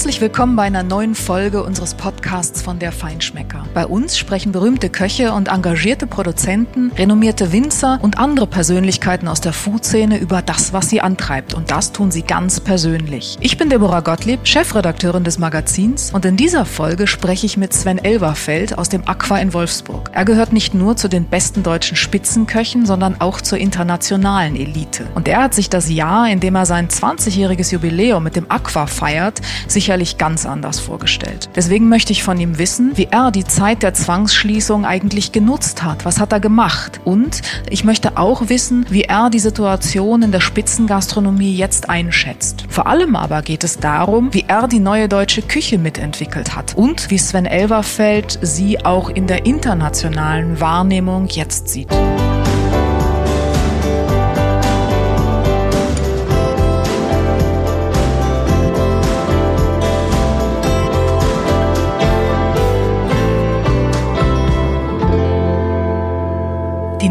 Herzlich willkommen bei einer neuen Folge unseres Podcasts von der Feinschmecker. Bei uns sprechen berühmte Köche und engagierte Produzenten, renommierte Winzer und andere Persönlichkeiten aus der Food-Szene über das, was sie antreibt. Und das tun sie ganz persönlich. Ich bin Deborah Gottlieb, Chefredakteurin des Magazins und in dieser Folge spreche ich mit Sven Elverfeld aus dem Aqua in Wolfsburg. Er gehört nicht nur zu den besten deutschen Spitzenköchen, sondern auch zur internationalen Elite. Und er hat sich das Jahr, in dem er sein 20-jähriges Jubiläum mit dem Aqua feiert, sicherlich ganz anders vorgestellt. Deswegen möchte ich von ihm wissen, wie er die Zeit der Zwangsschließung eigentlich genutzt hat. Was hat er gemacht? Und ich möchte auch wissen, wie er die Situation in der Spitzengastronomie jetzt einschätzt. Vor allem aber geht es darum, wie er die neue deutsche Küche mitentwickelt hat und wie Sven Elverfeld sie auch in der internationalen Wahrnehmung jetzt sieht.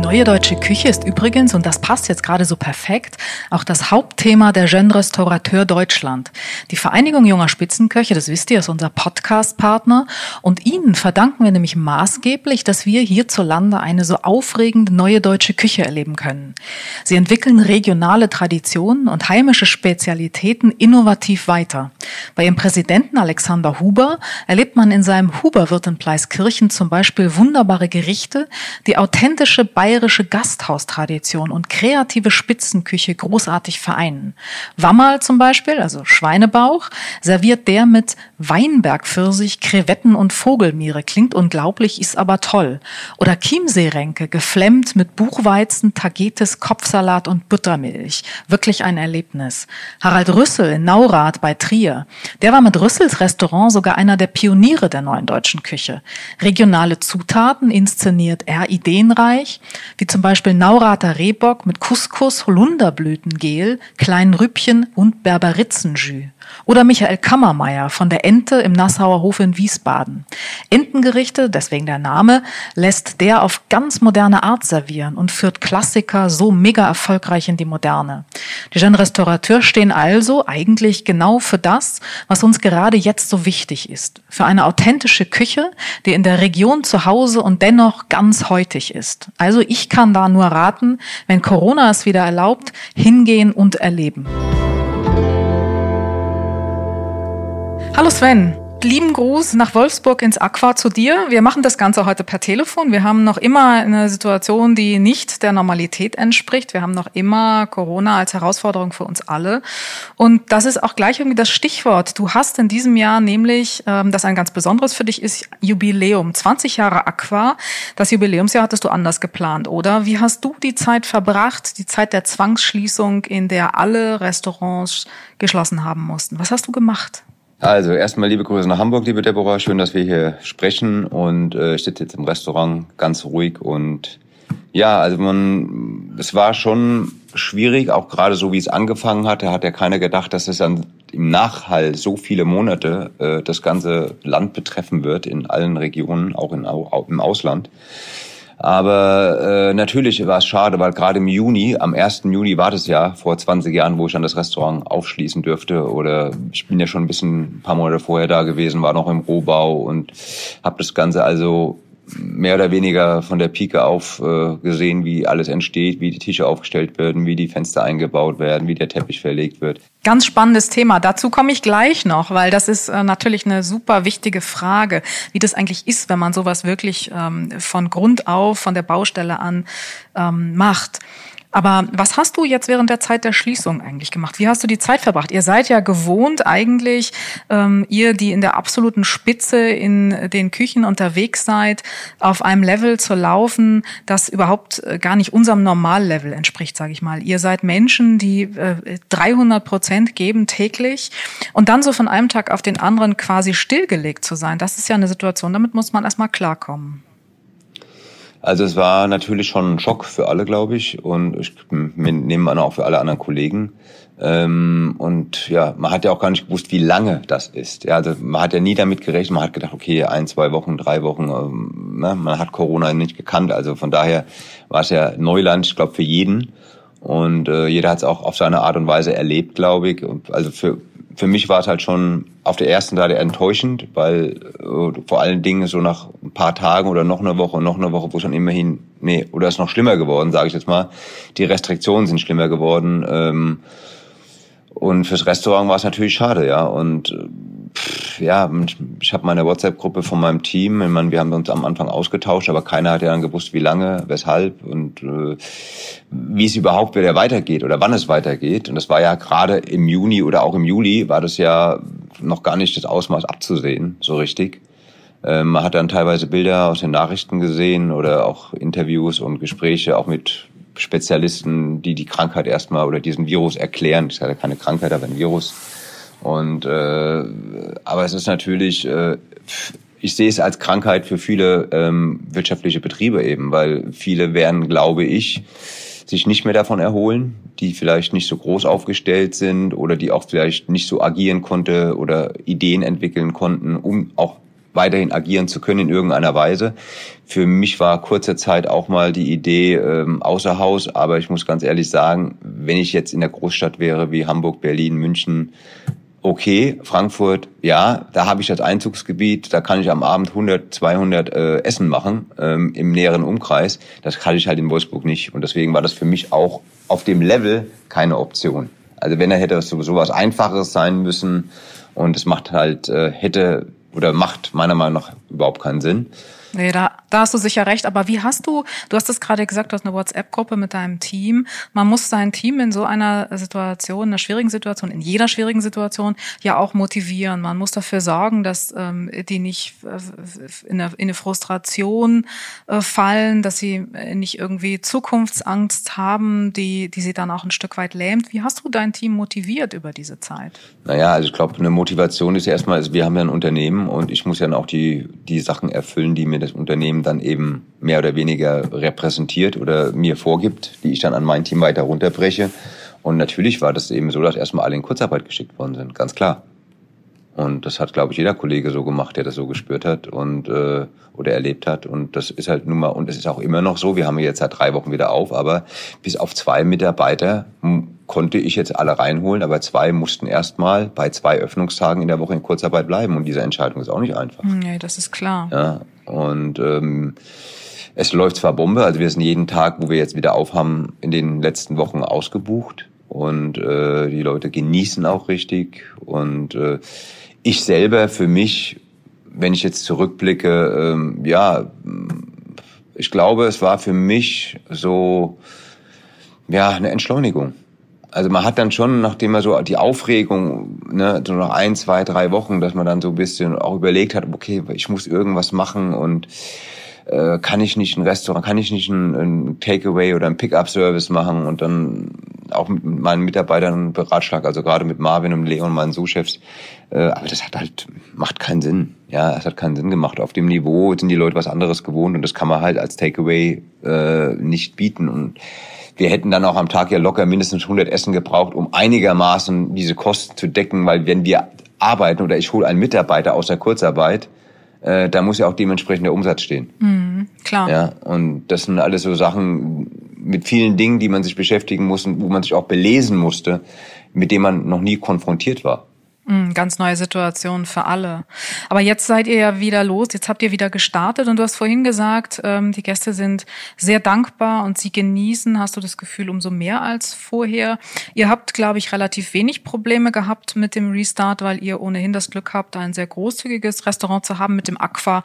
Neue deutsche Küche ist übrigens, und das passt jetzt gerade so perfekt, auch das Hauptthema der Jeune Restaurateur Deutschland. Die Vereinigung junger Spitzenköche, das wisst ihr, ist unser Podcast-Partner. Und ihnen verdanken wir nämlich maßgeblich, dass wir hierzulande eine so aufregende neue deutsche Küche erleben können. Sie entwickeln regionale Traditionen und heimische Spezialitäten innovativ weiter. Bei ihrem Präsidenten Alexander Huber erlebt man in seinem Huberwirt in Pleiskirchen zum Beispiel wunderbare Gerichte, die authentische bayerische bayerische Gasthaustradition und kreative Spitzenküche großartig vereinen. Wammerl zum Beispiel, also Schweinebauch, serviert der mit Weinbergpfirsich, Krevetten und Vogelmiere. Klingt unglaublich, ist aber toll. Oder Chiemseeränke, geflemmt mit Buchweizen, Tagetes, Kopfsalat und Buttermilch. Wirklich ein Erlebnis. Harald Rüssel in Naurath bei Trier. Der war mit Rüssels Restaurant sogar einer der Pioniere der neuen deutschen Küche. Regionale Zutaten inszeniert er ideenreich wie zum Beispiel Naurater Rehbock mit Couscous, Holunderblütengel, kleinen Rübchen und Berberitzenjus. Oder Michael Kammermeier von der Ente im Nassauer Hof in Wiesbaden. Entengerichte, deswegen der Name, lässt der auf ganz moderne Art servieren und führt Klassiker so mega erfolgreich in die Moderne. Die Jeune Restaurateurs stehen also eigentlich genau für das, was uns gerade jetzt so wichtig ist. Für eine authentische Küche, die in der Region zu Hause und dennoch ganz heutig ist. Also ich kann da nur raten, wenn Corona es wieder erlaubt, hingehen und erleben. Hallo Sven. Lieben Gruß nach Wolfsburg ins Aqua zu dir. Wir machen das Ganze heute per Telefon. Wir haben noch immer eine Situation, die nicht der Normalität entspricht. Wir haben noch immer Corona als Herausforderung für uns alle. Und das ist auch gleich irgendwie das Stichwort. Du hast in diesem Jahr nämlich, ähm, das ein ganz besonderes für dich ist, Jubiläum. 20 Jahre Aqua. Das Jubiläumsjahr hattest du anders geplant, oder? Wie hast du die Zeit verbracht, die Zeit der Zwangsschließung, in der alle Restaurants geschlossen haben mussten? Was hast du gemacht? Also erstmal liebe Grüße nach Hamburg, liebe Deborah. Schön, dass wir hier sprechen und äh, ich sitze jetzt im Restaurant ganz ruhig und ja, also man, es war schon schwierig, auch gerade so wie es angefangen hatte, hat ja keiner gedacht, dass es dann im Nachhall so viele Monate äh, das ganze Land betreffen wird in allen Regionen, auch in, auch im Ausland. Aber äh, natürlich war es schade, weil gerade im Juni, am 1. Juni war das ja vor 20 Jahren, wo ich dann das Restaurant aufschließen dürfte. Oder ich bin ja schon ein bisschen ein paar Monate vorher da gewesen, war noch im Rohbau und habe das Ganze also mehr oder weniger von der Pike auf äh, gesehen, wie alles entsteht, wie die Tische aufgestellt werden, wie die Fenster eingebaut werden, wie der Teppich verlegt wird. Ganz spannendes Thema. Dazu komme ich gleich noch, weil das ist äh, natürlich eine super wichtige Frage, wie das eigentlich ist, wenn man sowas wirklich ähm, von Grund auf, von der Baustelle an ähm, macht. Aber was hast du jetzt während der Zeit der Schließung eigentlich gemacht? Wie hast du die Zeit verbracht? Ihr seid ja gewohnt eigentlich, ähm, ihr, die in der absoluten Spitze in den Küchen unterwegs seid, auf einem Level zu laufen, das überhaupt äh, gar nicht unserem Normallevel entspricht, sage ich mal. Ihr seid Menschen, die äh, 300 Prozent geben täglich und dann so von einem Tag auf den anderen quasi stillgelegt zu sein. Das ist ja eine Situation, damit muss man erstmal klarkommen. Also es war natürlich schon ein Schock für alle, glaube ich, und ich nehme an auch für alle anderen Kollegen. Ähm, und ja, man hat ja auch gar nicht gewusst, wie lange das ist. Ja, also man hat ja nie damit gerechnet. Man hat gedacht, okay, ein, zwei Wochen, drei Wochen. Ähm, ne? Man hat Corona nicht gekannt. Also von daher war es ja Neuland, ich glaube, für jeden. Und äh, jeder hat es auch auf seine Art und Weise erlebt, glaube ich. Also für für mich war es halt schon auf der ersten Seite enttäuschend, weil äh, vor allen Dingen so nach ein paar Tagen oder noch eine Woche, noch eine Woche, wo schon immerhin, nee, oder ist noch schlimmer geworden, sage ich jetzt mal. Die Restriktionen sind schlimmer geworden. Ähm, und fürs Restaurant war es natürlich schade, ja. Und pff, ja, ich habe meine WhatsApp-Gruppe von meinem Team. Ich meine, wir haben uns am Anfang ausgetauscht, aber keiner hat ja dann gewusst, wie lange, weshalb und äh, wie es überhaupt wieder weitergeht oder wann es weitergeht. Und das war ja gerade im Juni oder auch im Juli war das ja noch gar nicht das Ausmaß abzusehen, so richtig. Ähm, man hat dann teilweise Bilder aus den Nachrichten gesehen oder auch Interviews und Gespräche auch mit Spezialisten, die die Krankheit erstmal oder diesen Virus erklären. Das ist ja keine Krankheit, aber ein Virus. Und äh, aber es ist natürlich, äh, ich sehe es als Krankheit für viele ähm, wirtschaftliche Betriebe eben, weil viele werden, glaube ich, sich nicht mehr davon erholen, die vielleicht nicht so groß aufgestellt sind oder die auch vielleicht nicht so agieren konnte oder Ideen entwickeln konnten, um auch weiterhin agieren zu können in irgendeiner Weise. Für mich war kurze Zeit auch mal die Idee ähm, außer Haus, aber ich muss ganz ehrlich sagen, wenn ich jetzt in der Großstadt wäre wie Hamburg, Berlin, München, okay, Frankfurt, ja, da habe ich das Einzugsgebiet, da kann ich am Abend 100, 200 äh, Essen machen ähm, im näheren Umkreis. Das kann ich halt in Wolfsburg nicht und deswegen war das für mich auch auf dem Level keine Option. Also wenn er hätte so sowas Einfaches sein müssen und es macht halt äh, hätte oder macht meiner Meinung nach überhaupt keinen Sinn. Nee, da, da hast du sicher recht. Aber wie hast du, du hast es gerade gesagt, du hast eine WhatsApp-Gruppe mit deinem Team. Man muss sein Team in so einer Situation, einer schwierigen Situation, in jeder schwierigen Situation ja auch motivieren. Man muss dafür sorgen, dass ähm, die nicht äh, in, eine, in eine Frustration äh, fallen, dass sie nicht irgendwie Zukunftsangst haben, die, die sie dann auch ein Stück weit lähmt. Wie hast du dein Team motiviert über diese Zeit? Naja, also ich glaube, eine Motivation ist erstmal, also wir haben ja ein Unternehmen und ich muss ja auch die, die Sachen erfüllen, die mir mir das Unternehmen dann eben mehr oder weniger repräsentiert oder mir vorgibt, die ich dann an mein Team weiter runterbreche. Und natürlich war das eben so, dass erstmal alle in Kurzarbeit geschickt worden sind, ganz klar. Und das hat, glaube ich, jeder Kollege so gemacht, der das so gespürt hat und äh, oder erlebt hat. Und das ist halt nun mal, und es ist auch immer noch so, wir haben jetzt seit drei Wochen wieder auf, aber bis auf zwei Mitarbeiter konnte ich jetzt alle reinholen, aber zwei mussten erstmal bei zwei Öffnungstagen in der Woche in Kurzarbeit bleiben. Und diese Entscheidung ist auch nicht einfach. Nee, das ist klar. Ja, und ähm, es läuft zwar Bombe, also wir sind jeden Tag, wo wir jetzt wieder aufhaben, in den letzten Wochen ausgebucht. Und äh, die Leute genießen auch richtig. Und äh, ich selber für mich, wenn ich jetzt zurückblicke, ähm, ja, ich glaube, es war für mich so, ja, eine Entschleunigung. Also man hat dann schon, nachdem man so die Aufregung, ne, so nach ein, zwei, drei Wochen, dass man dann so ein bisschen auch überlegt hat, okay, ich muss irgendwas machen und äh, kann ich nicht ein Restaurant, kann ich nicht ein, ein Takeaway oder ein Pickup-Service machen und dann auch mit meinen Mitarbeitern beratschlag, also gerade mit Marvin und Leon, meinen Sous-Chefs. Äh, aber das hat halt, macht keinen Sinn. Ja, es hat keinen Sinn gemacht. Auf dem Niveau sind die Leute was anderes gewohnt und das kann man halt als Takeaway äh, nicht bieten. Und wir hätten dann auch am Tag ja locker mindestens 100 Essen gebraucht, um einigermaßen diese Kosten zu decken, weil wenn wir arbeiten oder ich hole einen Mitarbeiter aus der Kurzarbeit, äh, da muss ja auch dementsprechend der Umsatz stehen. Mhm, klar. Ja, und das sind alles so Sachen mit vielen Dingen, die man sich beschäftigen muss und wo man sich auch belesen musste, mit denen man noch nie konfrontiert war. Mhm, ganz neue Situation für alle. Aber jetzt seid ihr ja wieder los, jetzt habt ihr wieder gestartet und du hast vorhin gesagt, ähm, die Gäste sind sehr dankbar und sie genießen, hast du das Gefühl, umso mehr als vorher. Ihr habt, glaube ich, relativ wenig Probleme gehabt mit dem Restart, weil ihr ohnehin das Glück habt, ein sehr großzügiges Restaurant zu haben mit dem Aqua.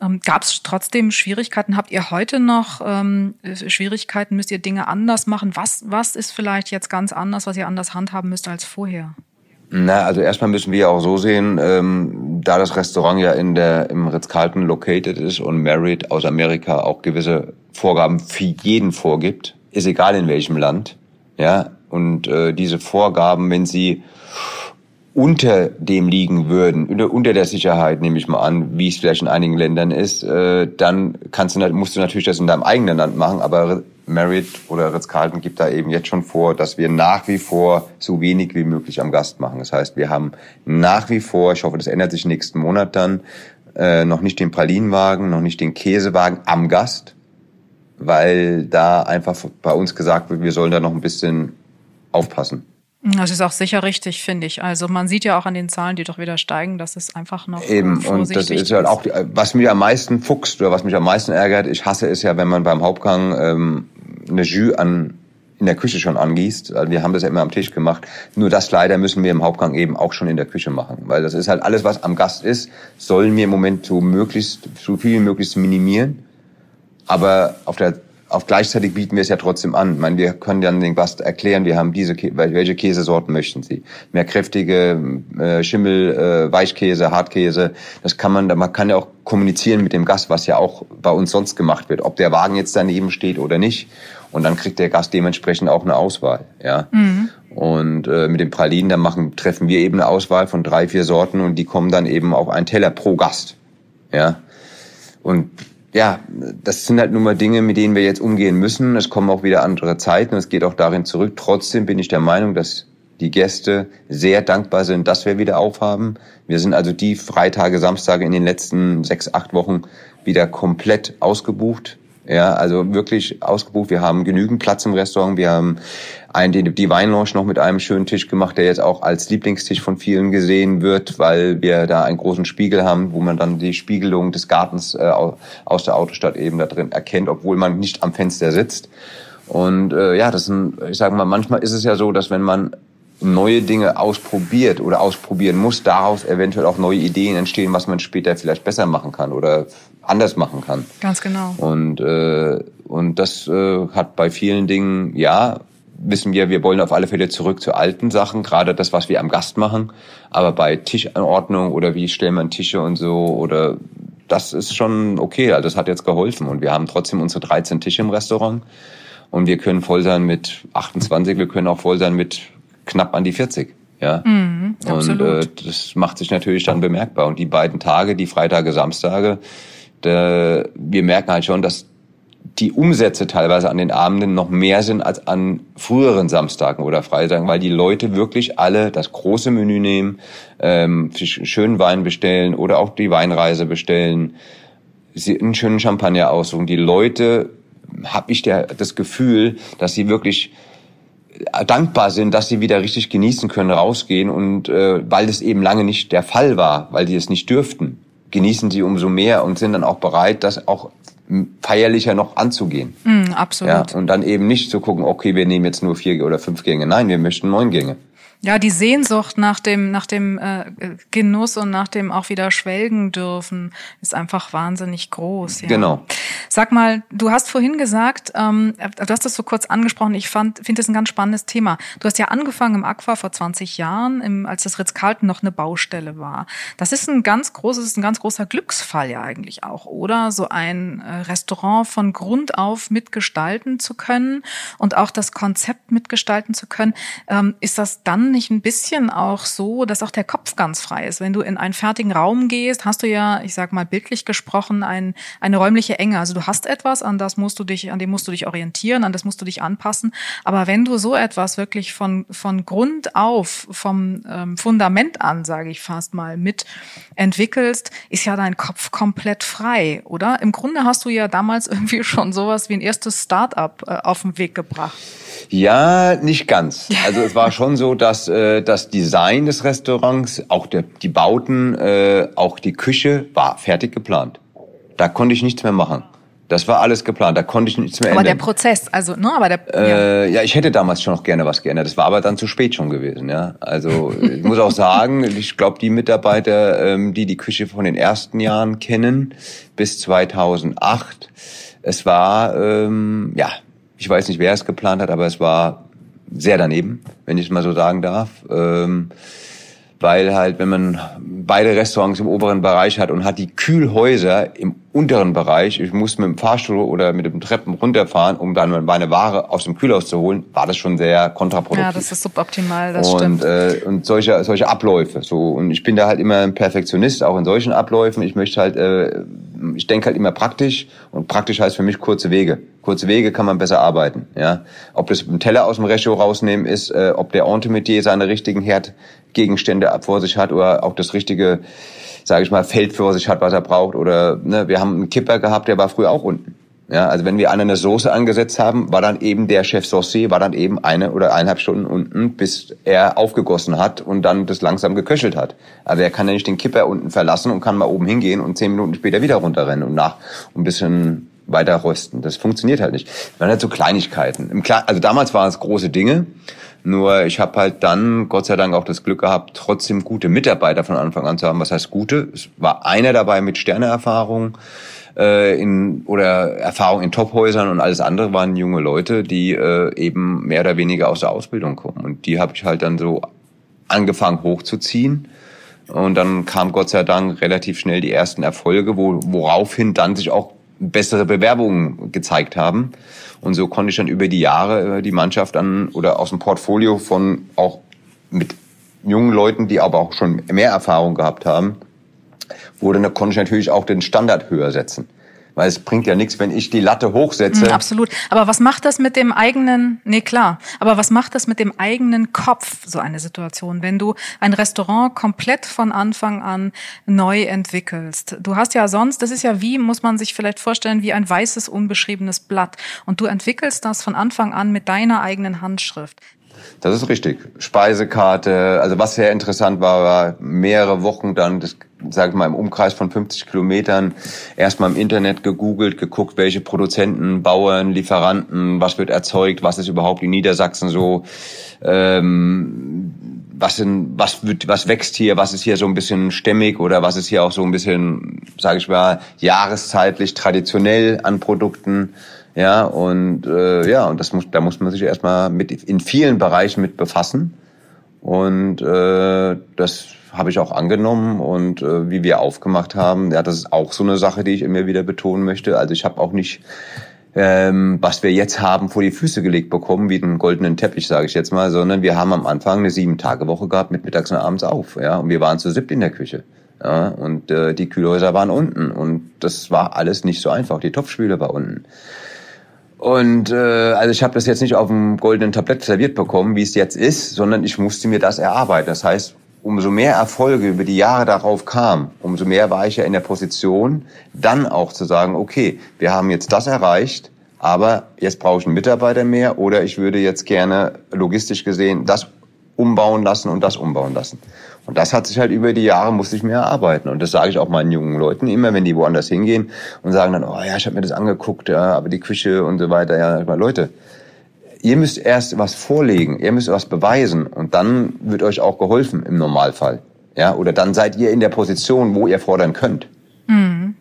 Ähm, Gab es trotzdem Schwierigkeiten? Habt ihr heute noch ähm, Schwierigkeiten? Müsst ihr Dinge anders machen? Was, was ist vielleicht jetzt ganz anders, was ihr anders handhaben müsst als vorher? Na, also erstmal müssen wir auch so sehen, ähm, da das Restaurant ja in der im Ritz-Carlton located ist und Marriott aus Amerika auch gewisse Vorgaben für jeden vorgibt, ist egal in welchem Land, ja. Und äh, diese Vorgaben, wenn sie unter dem liegen würden, unter, der Sicherheit nehme ich mal an, wie es vielleicht in einigen Ländern ist, äh, dann kannst du, musst du natürlich das in deinem eigenen Land machen, aber Merit oder Ritz-Carlton gibt da eben jetzt schon vor, dass wir nach wie vor so wenig wie möglich am Gast machen. Das heißt, wir haben nach wie vor, ich hoffe, das ändert sich nächsten Monat dann, äh, noch nicht den Pralinenwagen, noch nicht den Käsewagen am Gast, weil da einfach bei uns gesagt wird, wir sollen da noch ein bisschen aufpassen. Das ist auch sicher richtig, finde ich. Also man sieht ja auch an den Zahlen, die doch wieder steigen, dass es einfach noch eben und das ist halt auch was mich am meisten fuchst oder was mich am meisten ärgert. Ich hasse es ja, wenn man beim Hauptgang ähm, eine Jus an in der Küche schon angießt. Also wir haben das ja immer am Tisch gemacht. Nur das leider müssen wir im Hauptgang eben auch schon in der Küche machen, weil das ist halt alles, was am Gast ist, sollen wir im Moment so möglichst so viel wie möglich minimieren. Aber auf der auf gleichzeitig bieten wir es ja trotzdem an. Ich meine, wir können dann den Gast erklären, wir haben diese, welche Käsesorten möchten Sie? Mehr kräftige äh, Schimmel, äh, Weichkäse, Hartkäse. Das kann man, man kann ja auch kommunizieren mit dem Gast, was ja auch bei uns sonst gemacht wird, ob der Wagen jetzt daneben steht oder nicht. Und dann kriegt der Gast dementsprechend auch eine Auswahl, ja. Mhm. Und äh, mit den Pralinen, dann machen, treffen wir eben eine Auswahl von drei, vier Sorten und die kommen dann eben auf einen Teller pro Gast, ja. Und ja, das sind halt nun mal Dinge, mit denen wir jetzt umgehen müssen. Es kommen auch wieder andere Zeiten. Es geht auch darin zurück. Trotzdem bin ich der Meinung, dass die Gäste sehr dankbar sind, dass wir wieder aufhaben. Wir sind also die Freitage, Samstage in den letzten sechs, acht Wochen wieder komplett ausgebucht. Ja, also wirklich ausgebucht. Wir haben genügend Platz im Restaurant. Wir haben einen, die, die Weinlounge noch mit einem schönen Tisch gemacht, der jetzt auch als Lieblingstisch von vielen gesehen wird, weil wir da einen großen Spiegel haben, wo man dann die Spiegelung des Gartens äh, aus der Autostadt eben da drin erkennt, obwohl man nicht am Fenster sitzt. Und äh, ja, das sind, ich sage mal, manchmal ist es ja so, dass wenn man neue Dinge ausprobiert oder ausprobieren muss, daraus eventuell auch neue Ideen entstehen, was man später vielleicht besser machen kann oder anders machen kann. Ganz genau. Und äh, und das äh, hat bei vielen Dingen ja wissen wir, wir wollen auf alle Fälle zurück zu alten Sachen, gerade das, was wir am Gast machen. Aber bei Tischanordnung oder wie stellen wir Tische und so oder das ist schon okay. Also das hat jetzt geholfen und wir haben trotzdem unsere 13 Tische im Restaurant und wir können voll sein mit 28, wir können auch voll sein mit knapp an die 40. Ja, mhm, und äh, das macht sich natürlich dann bemerkbar. Und die beiden Tage, die Freitage, Samstage, wir merken halt schon, dass die Umsätze teilweise an den Abenden noch mehr sind als an früheren Samstagen oder Freitagen, weil die Leute wirklich alle das große Menü nehmen, ähm, schönen Wein bestellen oder auch die Weinreise bestellen, sie einen schönen Champagner aussuchen. Die Leute, habe ich der, das Gefühl, dass sie wirklich dankbar sind, dass sie wieder richtig genießen können, rausgehen und äh, weil das eben lange nicht der Fall war, weil die es nicht dürften, genießen sie umso mehr und sind dann auch bereit, das auch feierlicher noch anzugehen. Mm, absolut. Ja, und dann eben nicht zu gucken, okay, wir nehmen jetzt nur vier oder fünf Gänge. Nein, wir möchten neun Gänge. Ja, die Sehnsucht nach dem, nach dem äh, Genuss und nach dem auch wieder schwelgen dürfen ist einfach wahnsinnig groß. Ja. Genau. Sag mal, du hast vorhin gesagt, ähm, du hast das so kurz angesprochen, ich fand, finde das ein ganz spannendes Thema. Du hast ja angefangen im Aqua vor 20 Jahren, im, als das Ritz-Carlton noch eine Baustelle war. Das ist ein ganz großes, ein ganz großer Glücksfall ja eigentlich auch, oder? So ein äh, Restaurant von Grund auf mitgestalten zu können und auch das Konzept mitgestalten zu können. Ähm, ist das dann nicht ein bisschen auch so, dass auch der Kopf ganz frei ist? Wenn du in einen fertigen Raum gehst, hast du ja, ich sag mal bildlich gesprochen, ein, eine räumliche Enge. Also du hast etwas, an das musst du dich, an dem musst du dich orientieren, an das musst du dich anpassen. Aber wenn du so etwas wirklich von, von Grund auf, vom ähm, Fundament an, sage ich fast mal, mit entwickelst, ist ja dein Kopf komplett frei, oder? Im Grunde hast du ja damals irgendwie schon sowas wie ein erstes Start-up äh, auf den Weg gebracht. Ja, nicht ganz. Also es war schon so, dass äh, das Design des Restaurants, auch der, die Bauten, äh, auch die Küche war fertig geplant. Da konnte ich nichts mehr machen. Das war alles geplant, da konnte ich nichts mehr aber ändern. Aber der Prozess, also, ne, aber der. Äh, ja. ja, ich hätte damals schon noch gerne was geändert. Das war aber dann zu spät schon gewesen, ja. Also ich muss auch sagen, ich glaube, die Mitarbeiter, ähm, die die Küche von den ersten Jahren kennen, bis 2008, es war, ähm, ja, ich weiß nicht, wer es geplant hat, aber es war sehr daneben, wenn ich es mal so sagen darf. Ähm, weil halt, wenn man beide Restaurants im oberen Bereich hat und hat die Kühlhäuser im unteren Bereich, ich muss mit dem Fahrstuhl oder mit dem Treppen runterfahren, um dann meine Ware aus dem Kühlhaus zu holen, war das schon sehr kontraproduktiv. Ja, das ist suboptimal, das und, stimmt. Äh, und solche, solche Abläufe, so. Und ich bin da halt immer ein Perfektionist, auch in solchen Abläufen. Ich möchte halt, äh, ich denke halt immer praktisch und praktisch heißt für mich kurze Wege. Kurze Wege kann man besser arbeiten, ja. Ob das ein Teller aus dem Recho rausnehmen ist, äh, ob der Entemetier seine richtigen Herdgegenstände vor sich hat oder auch das richtige sage ich mal, Feld vor sich hat, was er braucht. Oder ne, wir haben einen Kipper gehabt, der war früher auch unten. Ja, also wenn wir eine Soße angesetzt haben, war dann eben der Chef Saucier, war dann eben eine oder eineinhalb Stunden unten, bis er aufgegossen hat und dann das langsam geköchelt hat. Also er kann ja nicht den Kipper unten verlassen und kann mal oben hingehen und zehn Minuten später wieder runterrennen und nach ein bisschen weiter rösten. Das funktioniert halt nicht. Man hat so Kleinigkeiten. Also damals waren es große Dinge. Nur ich habe halt dann Gott sei Dank auch das Glück gehabt, trotzdem gute Mitarbeiter von Anfang an zu haben. Was heißt gute? Es war einer dabei mit Sterneerfahrung äh, in, oder Erfahrung in Tophäusern und alles andere waren junge Leute, die äh, eben mehr oder weniger aus der Ausbildung kommen. Und die habe ich halt dann so angefangen hochzuziehen. Und dann kam Gott sei Dank relativ schnell die ersten Erfolge, wo, woraufhin dann sich auch bessere Bewerbungen gezeigt haben. Und so konnte ich dann über die Jahre äh, die Mannschaft an oder aus dem Portfolio von auch mit jungen Leuten, die aber auch schon mehr Erfahrung gehabt haben, wurde, konnte ich natürlich auch den Standard höher setzen. Weil es bringt ja nichts, wenn ich die Latte hochsetze. Mm, absolut. Aber was macht das mit dem eigenen, nee klar, aber was macht das mit dem eigenen Kopf, so eine Situation, wenn du ein Restaurant komplett von Anfang an neu entwickelst? Du hast ja sonst, das ist ja wie, muss man sich vielleicht vorstellen, wie ein weißes, unbeschriebenes Blatt. Und du entwickelst das von Anfang an mit deiner eigenen Handschrift. Das ist richtig. Speisekarte, also was sehr interessant war, war mehrere Wochen dann, das sage ich mal im Umkreis von 50 Kilometern, erstmal im Internet gegoogelt, geguckt, welche Produzenten, Bauern, Lieferanten, was wird erzeugt, was ist überhaupt in Niedersachsen so, ähm, was, in, was, wird, was wächst hier, was ist hier so ein bisschen stämmig oder was ist hier auch so ein bisschen, sage ich mal, jahreszeitlich traditionell an Produkten. Ja, und äh, ja, und das muss, da muss man sich erstmal mit in vielen Bereichen mit befassen. Und äh, das habe ich auch angenommen und äh, wie wir aufgemacht haben, ja, das ist auch so eine Sache, die ich immer wieder betonen möchte. Also ich habe auch nicht ähm, was wir jetzt haben, vor die Füße gelegt bekommen, wie einen goldenen Teppich, sage ich jetzt mal, sondern wir haben am Anfang eine Sieben-Tage-Woche gehabt mit mittags und abends auf. Ja, und wir waren zu siebt in der Küche. Ja, und äh, die Kühlhäuser waren unten und das war alles nicht so einfach. Die Topfspüle war unten. Und äh, also ich habe das jetzt nicht auf dem goldenen Tablett serviert bekommen, wie es jetzt ist, sondern ich musste mir das erarbeiten. Das heißt, umso mehr Erfolge über die Jahre darauf kam, umso mehr war ich ja in der Position, dann auch zu sagen, okay, wir haben jetzt das erreicht, aber jetzt brauche ich einen Mitarbeiter mehr oder ich würde jetzt gerne logistisch gesehen das umbauen lassen und das umbauen lassen. Und das hat sich halt über die Jahre, musste ich mir erarbeiten. Und das sage ich auch meinen jungen Leuten immer, wenn die woanders hingehen und sagen dann, oh ja, ich habe mir das angeguckt, ja, aber die Küche und so weiter. Ja, mal, Leute, ihr müsst erst was vorlegen, ihr müsst was beweisen und dann wird euch auch geholfen im Normalfall. Ja, oder dann seid ihr in der Position, wo ihr fordern könnt. Mhm.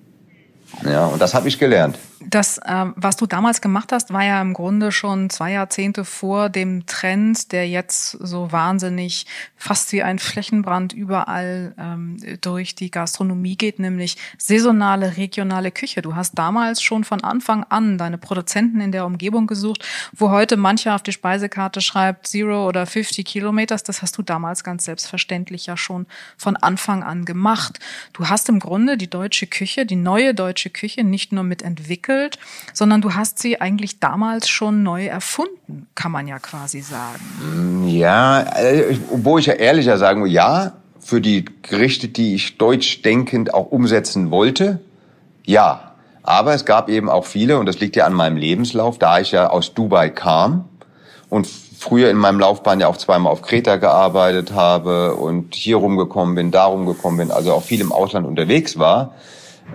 Ja, und das habe ich gelernt. Das, äh, was du damals gemacht hast, war ja im Grunde schon zwei Jahrzehnte vor dem Trend, der jetzt so wahnsinnig fast wie ein Flächenbrand überall ähm, durch die Gastronomie geht, nämlich saisonale, regionale Küche. Du hast damals schon von Anfang an deine Produzenten in der Umgebung gesucht, wo heute mancher auf die Speisekarte schreibt Zero oder 50 Kilometers. Das hast du damals ganz selbstverständlich ja schon von Anfang an gemacht. Du hast im Grunde die deutsche Küche, die neue deutsche Küche nicht nur mitentwickelt, entwickelt, sondern du hast sie eigentlich damals schon neu erfunden, kann man ja quasi sagen. Ja, äh, wo ich ja ehrlicher sagen will, ja, für die Gerichte, die ich deutsch denkend auch umsetzen wollte, ja. Aber es gab eben auch viele, und das liegt ja an meinem Lebenslauf, da ich ja aus Dubai kam und früher in meinem Laufbahn ja auch zweimal auf Kreta gearbeitet habe und hier rumgekommen bin, da rumgekommen bin, also auch viel im Ausland unterwegs war,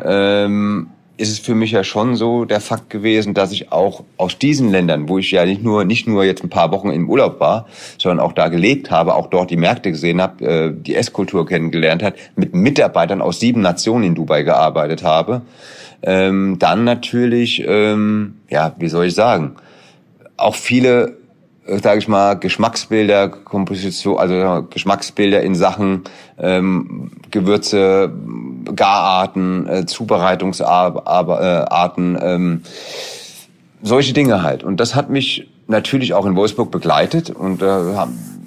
ähm, ist es für mich ja schon so der Fakt gewesen, dass ich auch aus diesen Ländern, wo ich ja nicht nur nicht nur jetzt ein paar Wochen im Urlaub war, sondern auch da gelebt habe, auch dort die Märkte gesehen habe, äh, die Esskultur kennengelernt hat, mit Mitarbeitern aus sieben Nationen in Dubai gearbeitet habe, ähm, dann natürlich, ähm, ja, wie soll ich sagen, auch viele äh, sage ich mal, Geschmacksbilder, Komposition, also Geschmacksbilder in Sachen ähm, Gewürze, Gararten, äh, Zubereitungsarten, ähm, solche Dinge halt. Und das hat mich natürlich auch in Wolfsburg begleitet und äh,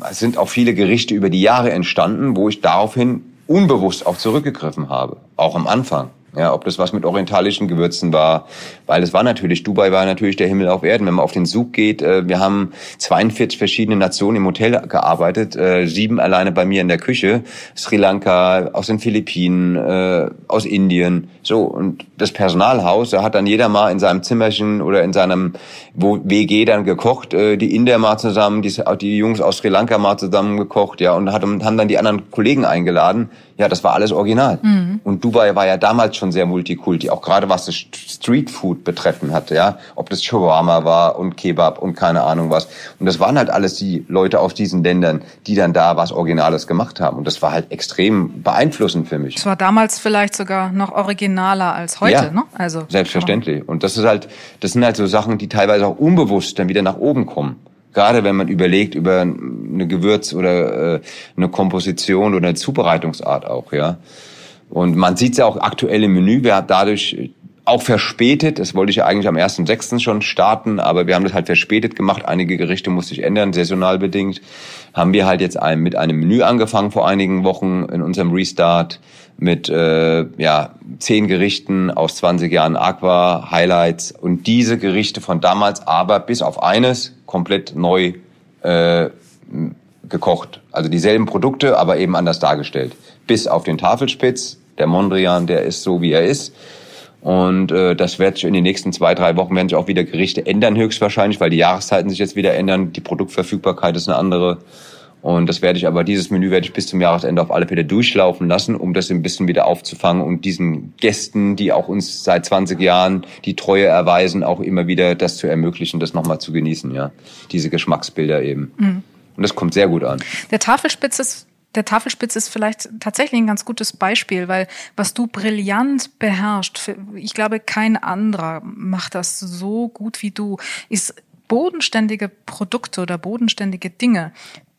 es sind auch viele Gerichte über die Jahre entstanden, wo ich daraufhin unbewusst auch zurückgegriffen habe, auch am Anfang. Ja, ob das was mit orientalischen Gewürzen war, weil es war natürlich, Dubai war natürlich der Himmel auf Erden. Wenn man auf den Zug geht, äh, wir haben 42 verschiedene Nationen im Hotel gearbeitet, äh, sieben alleine bei mir in der Küche, Sri Lanka, aus den Philippinen, äh, aus Indien, so. Und das Personalhaus, da hat dann jeder mal in seinem Zimmerchen oder in seinem WG dann gekocht, die Inder mal zusammen, die, die Jungs aus Sri Lanka mal zusammen gekocht, ja, und haben dann die anderen Kollegen eingeladen. Ja, das war alles original. Mhm. Und Dubai war ja damals schon sehr multikulti, auch gerade was das Streetfood betreffen hatte, ja. Ob das Shawarma war und Kebab und keine Ahnung was. Und das waren halt alles die Leute aus diesen Ländern, die dann da was Originales gemacht haben. Und das war halt extrem beeinflussend für mich. Es war damals vielleicht sogar noch originaler als heute, ja, ne? Also. Selbstverständlich. Und das ist halt, das sind halt so Sachen, die teilweise auch unbewusst dann wieder nach oben kommen. Gerade wenn man überlegt über eine Gewürz- oder äh, eine Komposition oder eine Zubereitungsart auch, ja. Und man sieht ja auch aktuell im Menü. Wir haben dadurch auch verspätet. Das wollte ich ja eigentlich am 1.6. schon starten, aber wir haben das halt verspätet gemacht. Einige Gerichte musste ich ändern, saisonal bedingt. Haben wir halt jetzt mit einem Menü angefangen vor einigen Wochen in unserem Restart mit äh, ja, zehn Gerichten aus 20 Jahren Aqua, Highlights und diese Gerichte von damals, aber bis auf eines komplett neu äh, gekocht. Also dieselben Produkte, aber eben anders dargestellt. Bis auf den Tafelspitz, der Mondrian, der ist so, wie er ist. Und äh, das wird sich in den nächsten zwei, drei Wochen werden sich auch wieder Gerichte ändern, höchstwahrscheinlich, weil die Jahreszeiten sich jetzt wieder ändern. Die Produktverfügbarkeit ist eine andere. Und das werde ich aber, dieses Menü werde ich bis zum Jahresende auf alle Fälle durchlaufen lassen, um das ein bisschen wieder aufzufangen und diesen Gästen, die auch uns seit 20 Jahren die Treue erweisen, auch immer wieder das zu ermöglichen, das nochmal zu genießen, ja. Diese Geschmacksbilder eben. Mhm. Und das kommt sehr gut an. Der Tafelspitz ist der Tafelspitz ist vielleicht tatsächlich ein ganz gutes Beispiel, weil was du brillant beherrschst, ich glaube, kein anderer macht das so gut wie du, ist bodenständige Produkte oder bodenständige Dinge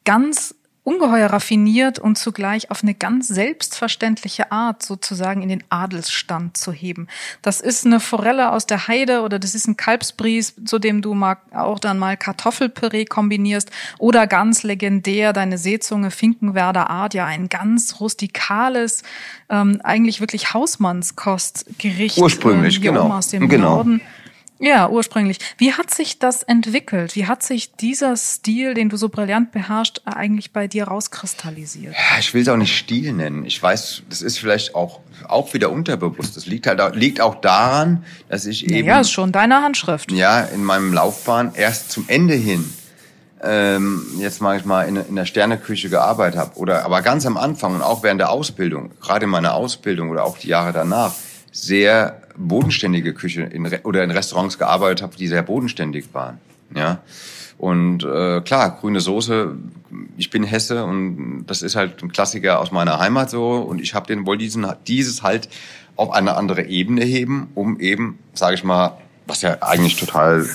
ganz ungeheuer raffiniert und zugleich auf eine ganz selbstverständliche Art sozusagen in den Adelsstand zu heben. Das ist eine Forelle aus der Heide oder das ist ein Kalbsbries, zu dem du mal auch dann mal Kartoffelpüree kombinierst oder ganz legendär deine Seezunge Finkenwerder Art, ja ein ganz rustikales, ähm, eigentlich wirklich Hausmannskostgericht. Ursprünglich, äh, genau. Aus dem genau. Norden. Ja, ursprünglich. Wie hat sich das entwickelt? Wie hat sich dieser Stil, den du so brillant beherrschst, eigentlich bei dir rauskristallisiert? Ja, ich will es auch nicht Stil nennen. Ich weiß, das ist vielleicht auch, auch wieder unterbewusst. Das liegt halt liegt auch daran, dass ich eben. Ja, ist schon deine Handschrift. Ja, in meinem Laufbahn erst zum Ende hin ähm, jetzt mache ich mal in, in der Sterneküche gearbeitet habe oder aber ganz am Anfang und auch während der Ausbildung, gerade in meiner Ausbildung oder auch die Jahre danach, sehr bodenständige Küche in, oder in Restaurants gearbeitet habe, die sehr bodenständig waren. Ja. Und äh, klar, grüne Soße, ich bin Hesse und das ist halt ein Klassiker aus meiner Heimat so und ich habe den wohl diesen dieses halt auf eine andere Ebene heben, um eben, sage ich mal, was ja eigentlich total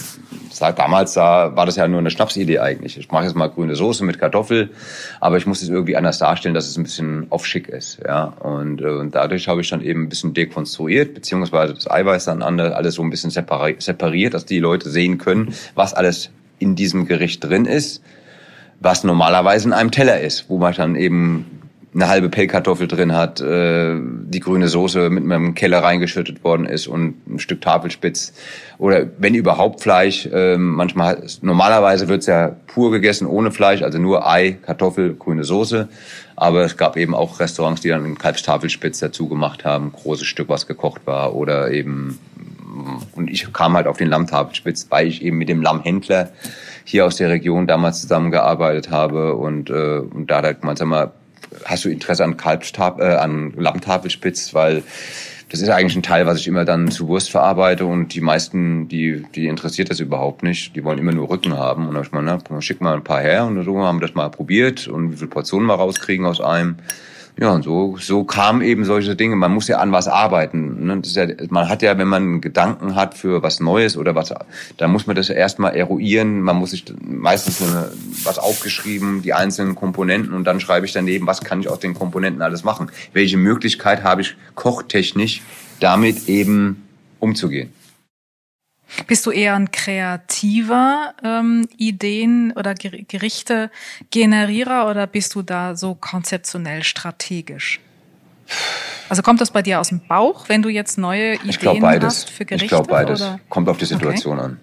damals da war das ja nur eine Schnapsidee eigentlich. Ich mache jetzt mal grüne Soße mit Kartoffel, aber ich muss es irgendwie anders darstellen, dass es ein bisschen auf schick ist, ja. Und, äh, und dadurch habe ich dann eben ein bisschen dekonstruiert, beziehungsweise das Eiweiß dann anders, alles so ein bisschen separiert, dass die Leute sehen können, was alles in diesem Gericht drin ist, was normalerweise in einem Teller ist, wo man dann eben eine halbe Pellkartoffel drin hat, äh, die grüne Soße mit meinem Keller reingeschüttet worden ist und ein Stück Tafelspitz oder wenn überhaupt Fleisch. Äh, manchmal normalerweise wird's ja pur gegessen ohne Fleisch, also nur Ei, Kartoffel, grüne Soße. Aber es gab eben auch Restaurants, die dann einen Kalbstafelspitz dazu gemacht haben, großes Stück, was gekocht war oder eben und ich kam halt auf den Lammtafelspitz, weil ich eben mit dem Lammhändler hier aus der Region damals zusammengearbeitet habe und, äh, und da hat man sag mal hast du Interesse an Kalbstab, äh, an Lammtafelspitz, weil das ist eigentlich ein Teil, was ich immer dann zu Wurst verarbeite und die meisten, die, die interessiert das überhaupt nicht. Die wollen immer nur Rücken haben. Und dann ich mal, na, schick mal ein paar her und so haben wir das mal probiert und wie viele Portionen wir rauskriegen aus einem. Ja, und so, so kamen eben solche Dinge. Man muss ja an was arbeiten. Ne? Ja, man hat ja, wenn man Gedanken hat für was Neues oder was, dann muss man das erstmal eruieren. Man muss sich meistens eine, was aufgeschrieben, die einzelnen Komponenten und dann schreibe ich daneben, was kann ich aus den Komponenten alles machen? Welche Möglichkeit habe ich kochtechnisch damit eben umzugehen? Bist du eher ein kreativer ähm, Ideen oder Gerichte Generierer oder bist du da so konzeptionell strategisch? Also kommt das bei dir aus dem Bauch, wenn du jetzt neue Ideen hast für Gerichte? Ich glaube beides. Oder? Kommt auf die Situation okay. an.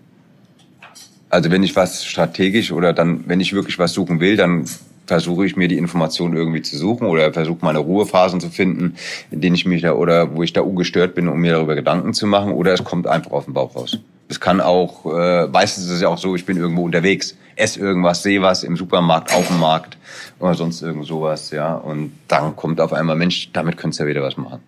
Also wenn ich was strategisch oder dann, wenn ich wirklich was suchen will, dann versuche ich mir die Informationen irgendwie zu suchen oder versuche meine Ruhephasen zu finden, in denen ich mich da oder wo ich da ungestört bin, um mir darüber Gedanken zu machen, oder es kommt einfach aus dem Bauch raus. Es kann auch, äh, meistens ist es ja auch so, ich bin irgendwo unterwegs, esse irgendwas, sehe was im Supermarkt, auf dem Markt oder sonst irgend sowas, ja. Und dann kommt auf einmal, Mensch, damit könntest du ja wieder was machen.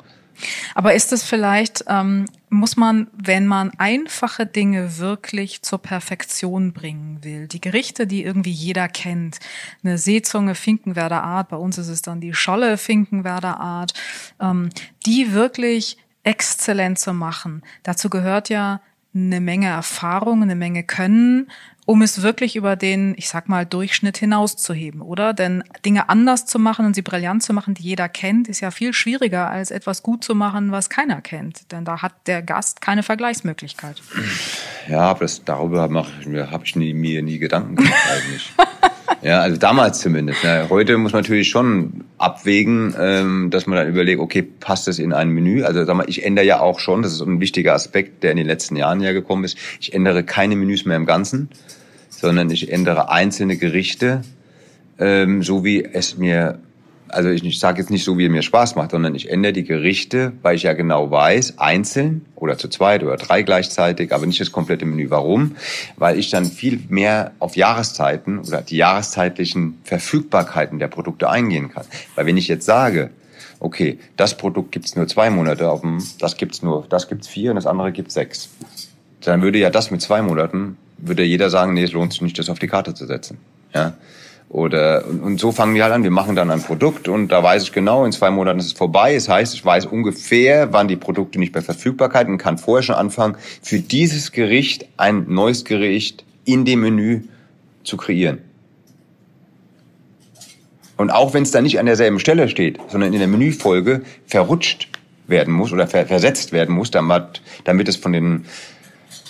Aber ist es vielleicht, ähm, muss man, wenn man einfache Dinge wirklich zur Perfektion bringen will, die Gerichte, die irgendwie jeder kennt, eine Seezunge Finkenwerder Art, bei uns ist es dann die Scholle Finkenwerder Art, ähm, die wirklich exzellent zu machen. Dazu gehört ja eine Menge Erfahrung, eine Menge Können um es wirklich über den, ich sag mal, Durchschnitt hinauszuheben, oder? Denn Dinge anders zu machen und sie brillant zu machen, die jeder kennt, ist ja viel schwieriger, als etwas gut zu machen, was keiner kennt. Denn da hat der Gast keine Vergleichsmöglichkeit. Ja, aber das, darüber habe hab ich nie, mir nie Gedanken gemacht eigentlich. ja, also damals zumindest. Ne? Heute muss man natürlich schon abwägen, ähm, dass man dann überlegt, okay, passt das in ein Menü? Also sag mal, ich ändere ja auch schon, das ist ein wichtiger Aspekt, der in den letzten Jahren ja gekommen ist, ich ändere keine Menüs mehr im Ganzen sondern ich ändere einzelne Gerichte, ähm, so wie es mir, also ich, ich sage jetzt nicht so, wie es mir Spaß macht, sondern ich ändere die Gerichte, weil ich ja genau weiß, einzeln oder zu zweit oder drei gleichzeitig, aber nicht das komplette Menü. Warum? Weil ich dann viel mehr auf Jahreszeiten oder die jahreszeitlichen Verfügbarkeiten der Produkte eingehen kann. Weil wenn ich jetzt sage, okay, das Produkt gibt's nur zwei Monate auf dem, das gibt's nur, das gibt's vier und das andere gibt's sechs. Dann würde ja das mit zwei Monaten würde jeder sagen, nee, es lohnt sich nicht, das auf die Karte zu setzen. Ja. Oder und, und so fangen wir halt an. Wir machen dann ein Produkt und da weiß ich genau, in zwei Monaten ist es vorbei. Das heißt, ich weiß ungefähr, wann die Produkte nicht mehr Verfügbarkeit und kann vorher schon anfangen, für dieses Gericht ein neues Gericht in dem Menü zu kreieren. Und auch wenn es da nicht an derselben Stelle steht, sondern in der Menüfolge verrutscht werden muss oder ver versetzt werden muss, damit, damit es von den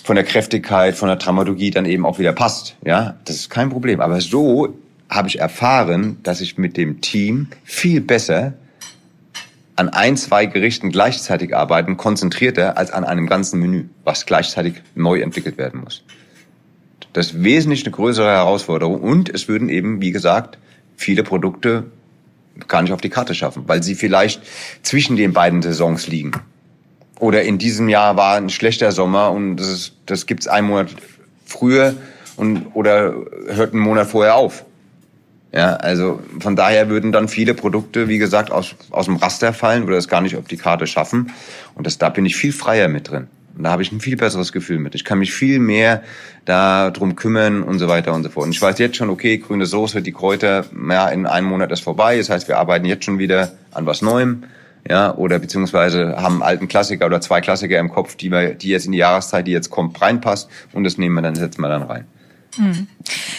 von der Kräftigkeit, von der Dramaturgie dann eben auch wieder passt. Ja, das ist kein Problem. Aber so habe ich erfahren, dass ich mit dem Team viel besser an ein, zwei Gerichten gleichzeitig arbeiten, konzentrierter als an einem ganzen Menü, was gleichzeitig neu entwickelt werden muss. Das ist wesentlich eine größere Herausforderung und es würden eben, wie gesagt, viele Produkte gar nicht auf die Karte schaffen, weil sie vielleicht zwischen den beiden Saisons liegen. Oder in diesem Jahr war ein schlechter Sommer und das, ist, das gibt's einen Monat früher und oder hört einen Monat vorher auf. Ja, also von daher würden dann viele Produkte, wie gesagt, aus, aus dem Raster fallen oder es gar nicht auf die Karte schaffen. Und das, da bin ich viel freier mit drin. Und da habe ich ein viel besseres Gefühl mit. Ich kann mich viel mehr darum kümmern und so weiter und so fort. Und ich weiß jetzt schon, okay, grüne Soße, die Kräuter, ja, in einem Monat ist vorbei. Das heißt, wir arbeiten jetzt schon wieder an was Neuem ja, oder beziehungsweise haben einen alten Klassiker oder zwei Klassiker im Kopf, die wir, die jetzt in die Jahreszeit, die jetzt kommt, reinpasst und das nehmen wir dann, setzen wir dann rein. Mhm.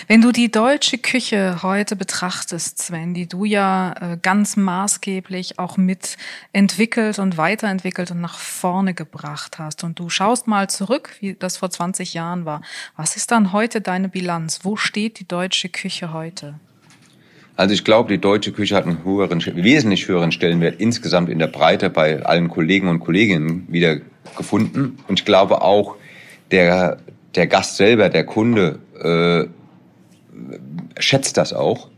Wenn du die deutsche Küche heute betrachtest, Sven, die du ja äh, ganz maßgeblich auch mitentwickelt und weiterentwickelt und nach vorne gebracht hast und du schaust mal zurück, wie das vor 20 Jahren war, was ist dann heute deine Bilanz? Wo steht die deutsche Küche heute? Also ich glaube, die deutsche Küche hat einen höheren, wesentlich höheren Stellenwert insgesamt in der Breite bei allen Kollegen und Kolleginnen wieder gefunden. Und ich glaube auch, der, der Gast selber, der Kunde, äh, schätzt das auch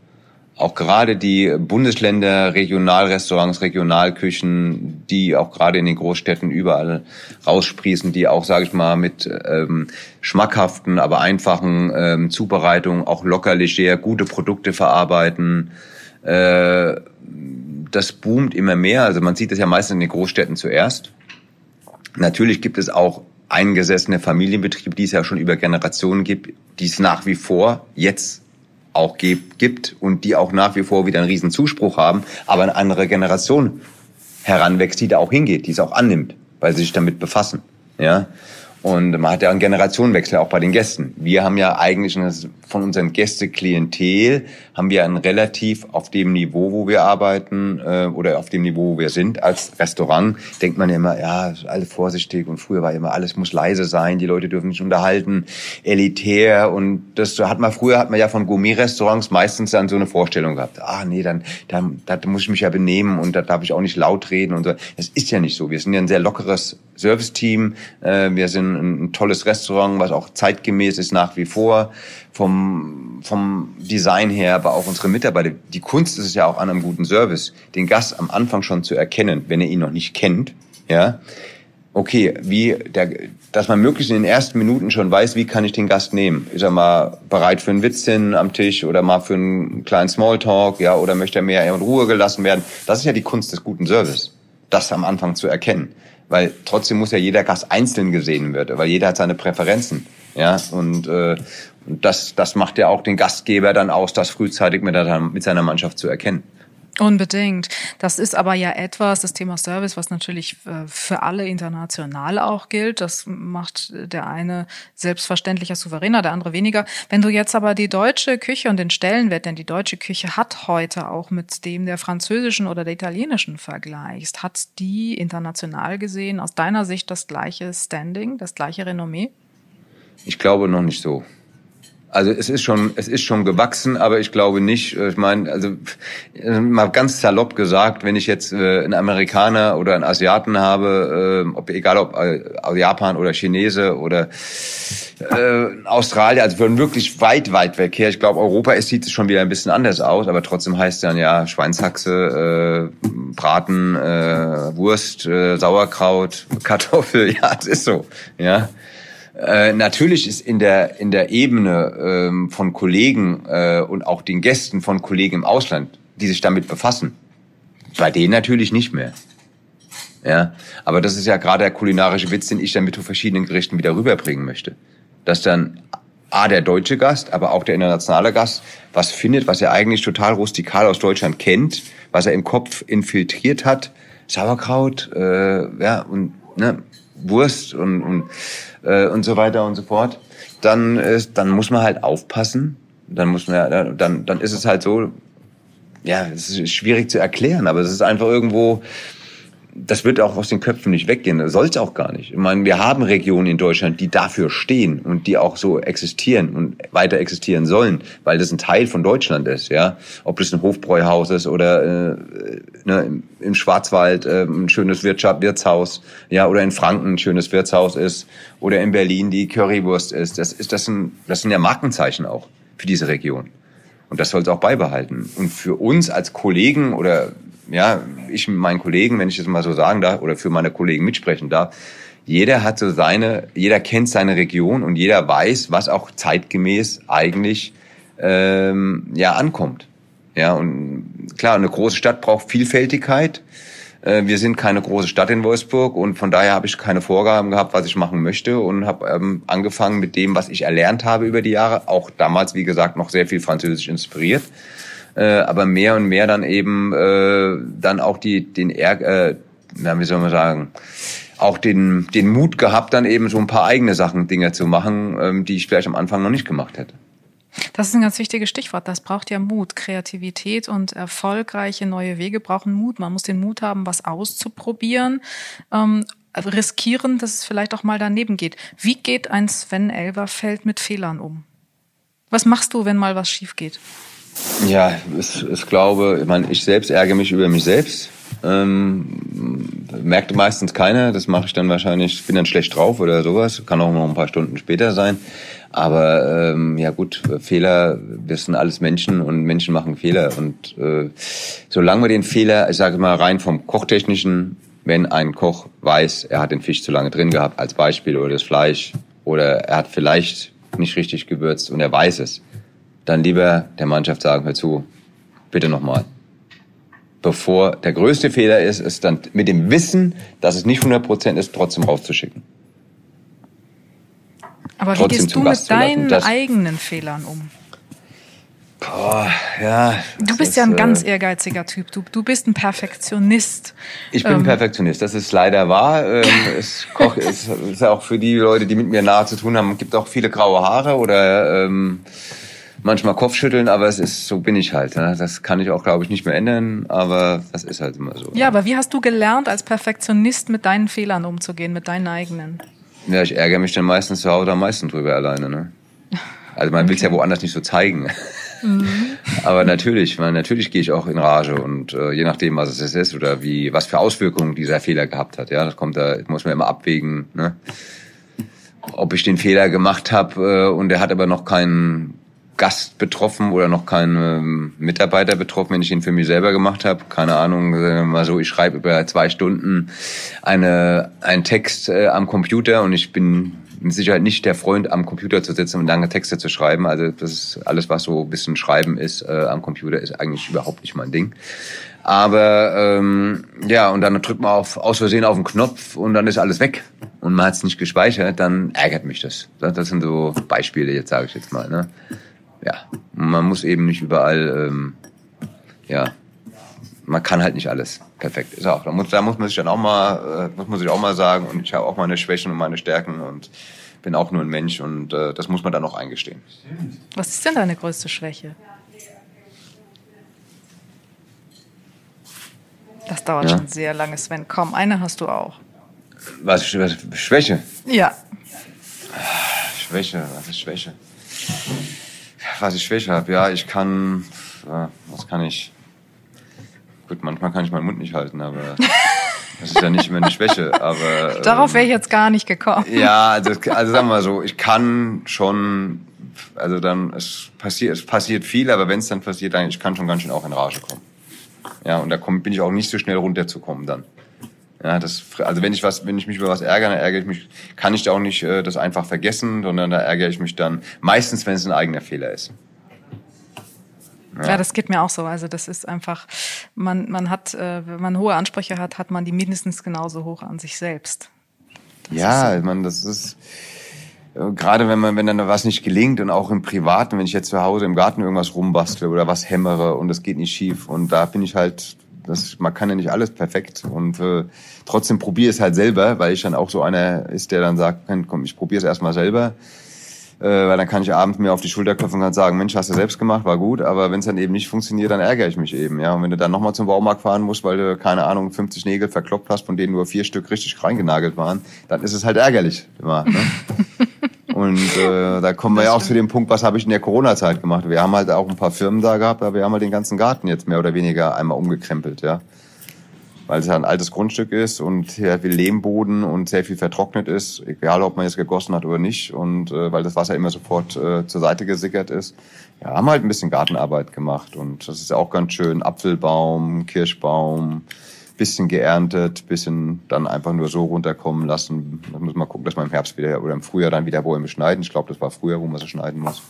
auch gerade die Bundesländer, Regionalrestaurants, Regionalküchen, die auch gerade in den Großstädten überall raussprießen, die auch, sage ich mal, mit ähm, schmackhaften, aber einfachen ähm, Zubereitungen auch locker, leger, gute Produkte verarbeiten. Äh, das boomt immer mehr. Also man sieht das ja meistens in den Großstädten zuerst. Natürlich gibt es auch eingesessene Familienbetriebe, die es ja schon über Generationen gibt, die es nach wie vor jetzt auch gibt und die auch nach wie vor wieder einen riesen Zuspruch haben, aber eine andere Generation heranwächst, die da auch hingeht, die es auch annimmt, weil sie sich damit befassen. Ja. Und man hat ja einen Generationenwechsel auch bei den Gästen. Wir haben ja eigentlich von unseren Gästeklientel haben wir ein relativ auf dem Niveau, wo wir arbeiten äh, oder auf dem Niveau, wo wir sind als Restaurant, denkt man ja immer, ja, alle vorsichtig und früher war immer alles muss leise sein, die Leute dürfen sich unterhalten, elitär und das hat man früher hat man ja von Gourmet-Restaurants meistens dann so eine Vorstellung gehabt. Ah nee, dann dann da muss ich mich ja benehmen und da darf ich auch nicht laut reden und so. Das ist ja nicht so. Wir sind ja ein sehr lockeres Serviceteam. Äh, wir sind ein, ein tolles Restaurant, was auch zeitgemäß ist nach wie vor vom, vom Design her, aber auch unsere Mitarbeiter. Die Kunst ist es ja auch an einem guten Service, den Gast am Anfang schon zu erkennen, wenn er ihn noch nicht kennt, ja. Okay, wie der, dass man möglichst in den ersten Minuten schon weiß, wie kann ich den Gast nehmen? Ist er mal bereit für einen Witzchen am Tisch oder mal für einen kleinen Smalltalk, ja, oder möchte er mehr in Ruhe gelassen werden? Das ist ja die Kunst des guten Service, das am Anfang zu erkennen weil trotzdem muss ja jeder Gast einzeln gesehen werden, weil jeder hat seine Präferenzen. Ja, und, äh, und das, das macht ja auch den Gastgeber dann aus, das frühzeitig mit, der, mit seiner Mannschaft zu erkennen. Unbedingt. Das ist aber ja etwas, das Thema Service, was natürlich äh, für alle international auch gilt. Das macht der eine selbstverständlicher souveräner, der andere weniger. Wenn du jetzt aber die deutsche Küche und den Stellenwert, denn die deutsche Küche hat heute auch mit dem der französischen oder der italienischen vergleichst, hat die international gesehen aus deiner Sicht das gleiche Standing, das gleiche Renommee? Ich glaube noch nicht so. Also es ist schon, es ist schon gewachsen, aber ich glaube nicht. Äh, ich meine, also äh, mal ganz salopp gesagt, wenn ich jetzt äh, einen Amerikaner oder einen Asiaten habe, ob egal ob Japan oder Chinese oder äh, Australier, also von wirklich weit, weit weg her. Ich glaube, Europa es sieht es schon wieder ein bisschen anders aus, aber trotzdem heißt es dann ja Schweinshaxe, äh, Braten, äh, Wurst, äh, Sauerkraut, Kartoffel. Ja, es ist so. Ja. Äh, natürlich ist in der in der Ebene ähm, von Kollegen äh, und auch den Gästen von Kollegen im Ausland, die sich damit befassen, bei denen natürlich nicht mehr. Ja, aber das ist ja gerade der kulinarische Witz, den ich dann mit verschiedenen Gerichten wieder rüberbringen möchte, dass dann A, der deutsche Gast, aber auch der internationale Gast, was findet, was er eigentlich total rustikal aus Deutschland kennt, was er im Kopf infiltriert hat, Sauerkraut, äh, ja, und ne, Wurst und, und äh, und so weiter und so fort, dann ist, dann muss man halt aufpassen. Dann muss man ja, dann, dann ist es halt so, ja, es ist schwierig zu erklären, aber es ist einfach irgendwo, das wird auch aus den Köpfen nicht weggehen. Soll es auch gar nicht. Ich meine, wir haben Regionen in Deutschland, die dafür stehen und die auch so existieren und weiter existieren sollen, weil das ein Teil von Deutschland ist. Ja, ob das ein Hofbräuhaus ist oder äh, ne, im Schwarzwald äh, ein schönes Wirtschaft, Wirtshaus, ja, oder in Franken ein schönes Wirtshaus ist oder in Berlin die Currywurst ist. Das ist das ein, das sind ja Markenzeichen auch für diese Region. Und das soll es auch beibehalten. Und für uns als Kollegen oder ja, ich mit meinen Kollegen, wenn ich das mal so sagen darf, oder für meine Kollegen mitsprechen darf, jeder hat so seine, jeder kennt seine Region und jeder weiß, was auch zeitgemäß eigentlich ähm, ja ankommt. Ja, und klar, eine große Stadt braucht Vielfältigkeit. Äh, wir sind keine große Stadt in Wolfsburg und von daher habe ich keine Vorgaben gehabt, was ich machen möchte und habe ähm, angefangen mit dem, was ich erlernt habe über die Jahre. Auch damals, wie gesagt, noch sehr viel Französisch inspiriert äh, aber mehr und mehr dann eben äh, dann auch die den Ärger, äh, wie soll man sagen, auch den den Mut gehabt, dann eben so ein paar eigene Sachen, Dinge zu machen, ähm, die ich vielleicht am Anfang noch nicht gemacht hätte. Das ist ein ganz wichtiges Stichwort. Das braucht ja Mut. Kreativität und erfolgreiche neue Wege brauchen Mut. Man muss den Mut haben, was auszuprobieren. Ähm, riskieren, dass es vielleicht auch mal daneben geht. Wie geht ein Sven Elverfeld mit Fehlern um? Was machst du, wenn mal was schief geht? Ja, ich, ich glaube, ich meine, ich selbst ärgere mich über mich selbst. Ähm, merkt meistens keiner. Das mache ich dann wahrscheinlich, ich bin dann schlecht drauf oder sowas. Kann auch noch ein paar Stunden später sein. Aber ähm, ja gut, Fehler, wir sind alles Menschen und Menschen machen Fehler. Und äh, solange wir den Fehler, ich sage mal rein vom Kochtechnischen, wenn ein Koch weiß, er hat den Fisch zu lange drin gehabt, als Beispiel, oder das Fleisch, oder er hat vielleicht nicht richtig gewürzt und er weiß es, dann lieber der Mannschaft sagen, hör zu, bitte nochmal. Bevor der größte Fehler ist, ist dann mit dem Wissen, dass es nicht 100% ist, trotzdem rauszuschicken. Aber wie gehst du mit deinen eigenen Fehlern um? Boah, ja. Du bist ist, ja ein äh, ganz ehrgeiziger Typ. Du, du bist ein Perfektionist. Ich bin Ähm, Perfektionist, das ist leider wahr. Ähm, es koch, es ist ja auch für die Leute, die mit mir nahe zu tun haben, gibt auch viele graue Haare oder ähm, manchmal Kopfschütteln, aber es ist so bin ich halt. Ne? Das kann ich auch, glaube ich, nicht mehr ändern, aber das ist halt immer so. Ja, aber wie hast du gelernt, als Perfektionist mit deinen Fehlern umzugehen, mit deinen eigenen? Ja, ich ärgere mich dann meistens zu Hause am meisten drüber alleine. Ne? Also man will es ja woanders nicht so zeigen. Aber natürlich, man, natürlich gehe ich auch in Rage und äh, je nachdem, was es ist oder wie, was für Auswirkungen dieser Fehler gehabt hat. Ja, das kommt da, muss man immer abwägen. Ne? Ob ich den Fehler gemacht habe äh, und er hat aber noch keinen Gast betroffen oder noch keinen ähm, Mitarbeiter betroffen, wenn ich ihn für mich selber gemacht habe. Keine Ahnung, mal so, ich schreibe über zwei Stunden eine, einen Text äh, am Computer und ich bin mit Sicherheit nicht der Freund, am Computer zu sitzen und lange Texte zu schreiben. Also das ist alles, was so ein bisschen Schreiben ist äh, am Computer, ist eigentlich überhaupt nicht mein Ding. Aber ähm, ja, und dann drückt man auf, aus Versehen auf den Knopf und dann ist alles weg und man hat es nicht gespeichert, dann ärgert mich das. Das, das sind so Beispiele, jetzt sage ich jetzt mal. Ne? Ja, man muss eben nicht überall, ähm, ja, man kann halt nicht alles perfekt. Ist auch. Da muss, da muss man sich dann auch mal, äh, muss man sich auch mal sagen. Und ich habe auch meine Schwächen und meine Stärken und bin auch nur ein Mensch und äh, das muss man dann auch eingestehen. Was ist denn deine größte Schwäche? Das dauert Ja. schon sehr lange, Sven. Komm, eine hast du auch. Was, was Schwäche? Ja. Schwäche, was ist Schwäche? Was ich Schwäche habe, ja, ich kann, was kann ich? Gut, manchmal kann ich meinen Mund nicht halten, aber das ist ja nicht immer eine Schwäche. Aber Darauf ähm, wäre ich jetzt gar nicht gekommen. Ja, also, also sagen wir mal so, ich kann schon, also dann, es passiert, es passiert viel, aber wenn es dann passiert, dann, ich kann schon ganz schön auch in Rage kommen. Ja, und da komm, bin ich auch nicht so schnell runterzukommen dann. Ja, das, also wenn ich was, wenn ich mich über was ärgere, dann ärgere ich mich, kann ich da auch nicht äh, das einfach vergessen, sondern da ärgere ich mich dann meistens, wenn es ein eigener Fehler ist. Ja. das geht mir auch so. Also das ist einfach, man, man hat, äh, wenn man hohe Ansprüche hat, hat man die mindestens genauso hoch an sich selbst. ja, ich meine, das ist äh, gerade wenn man, wenn dann was nicht gelingt und auch im Privaten, wenn ich jetzt zu Hause im Garten irgendwas rumbastle oder was hämmere und es geht nicht schief und da bin ich halt, das, man kann ja nicht alles perfekt und äh, trotzdem probiere es halt selber, weil ich dann auch so einer ist, der dann sagt, komm, ich probiere es erstmal selber. Äh, weil dann kann ich abends mir auf die Schulter klopfen und kann sagen, Mensch, hast du selbst gemacht, war gut, aber wenn es dann eben nicht funktioniert, dann ärgere ich mich eben. Ja, und wenn du dann nochmal zum Baumarkt fahren musst, weil du, keine Ahnung, 50 Nägel verkloppt hast, von denen nur vier Stück richtig reingenagelt waren, dann ist es halt ärgerlich immer. Ne? Und äh, da kommen wir ja auch zu dem Punkt, was habe ich in der Corona-Zeit gemacht? Wir haben halt auch ein paar Firmen da gehabt, aber wir haben halt den ganzen Garten jetzt mehr oder weniger einmal umgekrempelt, ja. Weil es ja ein altes Grundstück ist und sehr viel Lehmboden und sehr viel vertrocknet ist, egal ob man jetzt gegossen hat oder nicht. Und äh, weil das Wasser immer sofort äh, zur Seite gesickert ist. Ja, haben halt ein bisschen Gartenarbeit gemacht und das ist ja auch ganz schön. Apfelbaum, Kirschbaum, bisschen geerntet, bisschen dann einfach nur so runterkommen lassen. Da muss man gucken, dass man im Herbst wieder oder im Frühjahr dann wieder Bäume schneiden. Ich glaube, das war früher, wo man sie schneiden muss.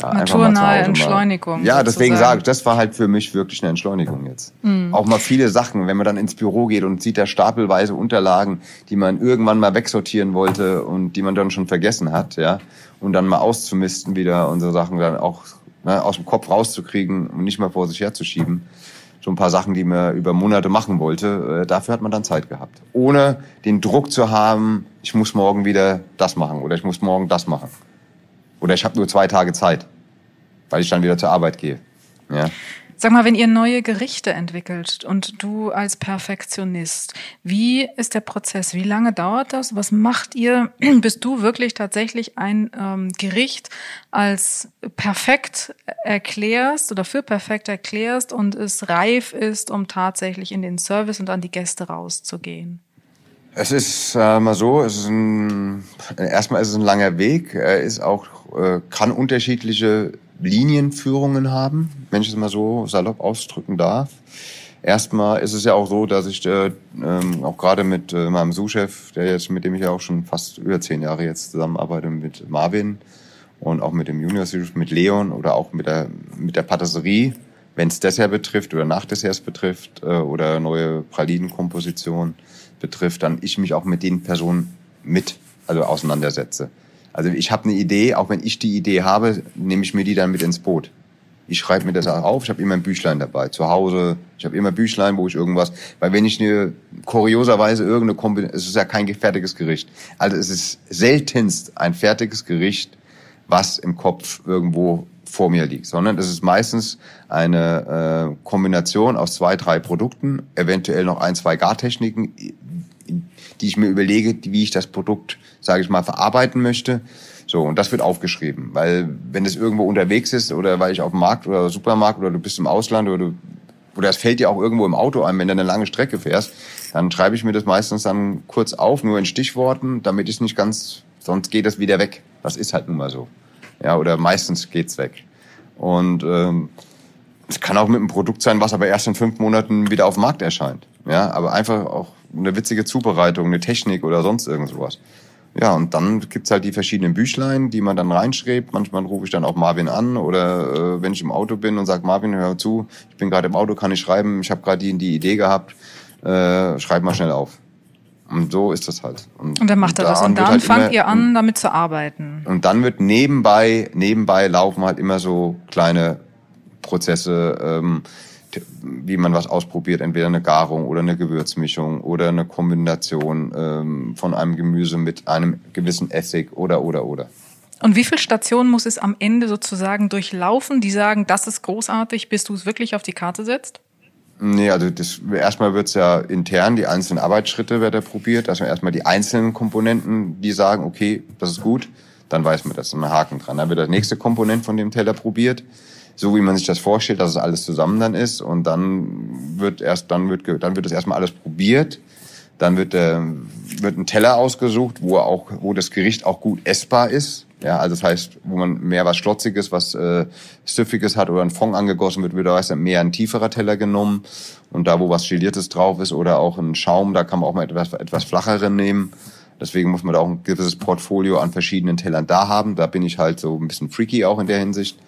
Ja, Naturnahe Entschleunigung Ja, deswegen sage ich, das war halt für mich wirklich eine Entschleunigung jetzt. Auch mal viele Sachen, wenn man dann ins Büro geht und sieht da stapelweise Unterlagen, die man irgendwann mal wegsortieren wollte und die man dann schon vergessen hat, ja, und dann mal auszumisten wieder und so Sachen dann auch ne, aus dem Kopf rauszukriegen und nicht mal vor sich herzuschieben. So ein paar Sachen, die man über Monate machen wollte, äh, dafür hat man dann Zeit gehabt. Ohne den Druck zu haben, ich muss morgen wieder das machen oder ich muss morgen das machen. Oder ich habe nur zwei Tage Zeit, weil ich dann wieder zur Arbeit gehe. Ja. Sag mal, wenn ihr neue Gerichte entwickelt und du als Perfektionist, wie ist der Prozess? Wie lange dauert das? Was macht ihr, bis du wirklich tatsächlich ein ähm, Gericht als perfekt erklärst oder für perfekt erklärst und es reif ist, um tatsächlich in den Service und an die Gäste rauszugehen? Es ist äh, mal so, es ist ein, erstmal ist es ein langer Weg. Er ist auch, äh, kann unterschiedliche Linienführungen haben, wenn ich es mal so salopp ausdrücken darf. Erstmal ist es ja auch so, dass ich äh, ähm, auch gerade mit äh, meinem Sous-Chef, der jetzt, mit dem ich ja auch schon fast über zehn Jahre jetzt zusammenarbeite, mit Marvin und auch mit dem Junior mit Leon oder auch mit der mit der Patisserie, wenn es Dessert betrifft oder Nachdesserts betrifft äh, oder neue Pralinenkomposition betrifft, dann ich mich auch mit den Personen mit also auseinandersetze. Also ich habe eine Idee, auch wenn ich die Idee habe, nehme ich mir die dann mit ins Boot. Ich schreibe mir das auch auf. Ich habe immer ein Büchlein dabei. Zu Hause. Ich habe immer Büchlein, wo ich irgendwas. Weil wenn ich eine kurioserweise irgendeine Kombination, es ist ja kein fertiges Gericht. Also es ist seltenst ein fertiges Gericht, was im Kopf irgendwo vor mir liegt, sondern es ist meistens eine äh, Kombination aus zwei, drei Produkten, eventuell noch ein, zwei Gartechniken, die ich mir überlege, wie ich das Produkt, sage ich mal, verarbeiten möchte. So, und das wird aufgeschrieben, weil wenn es irgendwo unterwegs ist oder weil ich auf dem Markt oder Supermarkt oder du bist im Ausland oder du, oder es fällt dir auch irgendwo im Auto ein, wenn du eine lange Strecke fährst, dann schreibe ich mir das meistens dann kurz auf, nur in Stichworten, damit ich nicht ganz, sonst geht es wieder weg. Das ist halt nun mal so. Ja, oder meistens geht's weg. Und ähm, es kann auch mit einem Produkt sein, was aber erst in fünf Monaten wieder auf dem Markt erscheint. Ja, aber einfach auch eine witzige Zubereitung, eine Technik oder sonst irgendwas. Ja, und dann gibt's halt die verschiedenen Büchlein, die man dann reinschreibt. Manchmal rufe ich dann auch Marvin an oder äh, wenn ich im Auto bin und sage, Marvin, hör zu, ich bin gerade im Auto, kann ich schreiben, ich habe gerade die, die Idee gehabt, äh, schreib mal schnell auf. Und so ist das halt. Und, und dann macht er das. Und dann halt fangt ihr an, damit zu arbeiten. Und dann wird nebenbei, nebenbei laufen halt immer so kleine Prozesse, ähm, wie man was ausprobiert, entweder eine Garung oder eine Gewürzmischung oder eine Kombination ähm, von einem Gemüse mit einem gewissen Essig oder oder oder. Und wie viele Stationen muss es am Ende sozusagen durchlaufen, die sagen, das ist großartig, bis du es wirklich auf die Karte setzt? Nee, also das, erstmal wird's ja intern, die einzelnen Arbeitsschritte wird er probiert. Also erstmal die einzelnen Komponenten, die sagen, okay, das ist gut, dann weiß man, das ist ein Haken dran. Dann wird der nächste Komponent von dem Teller probiert, so wie man sich das vorstellt, dass es alles zusammen dann ist. Und dann wird erst, dann wird, dann wird das erstmal alles probiert. Dann wird, äh, wird ein Teller ausgesucht, wo auch, wo das Gericht auch gut essbar ist. Ja, also das heißt, wo man mehr was Schlotziges, was äh, Süffiges hat oder ein Fond angegossen wird, wird da mehr ein tieferer Teller genommen. Und da, wo was Geliertes drauf ist oder auch ein Schaum, da kann man auch mal etwas, etwas flacheren nehmen. Deswegen muss man da auch ein gewisses Portfolio an verschiedenen Tellern da haben. Da bin ich halt so ein bisschen freaky auch in der Hinsicht.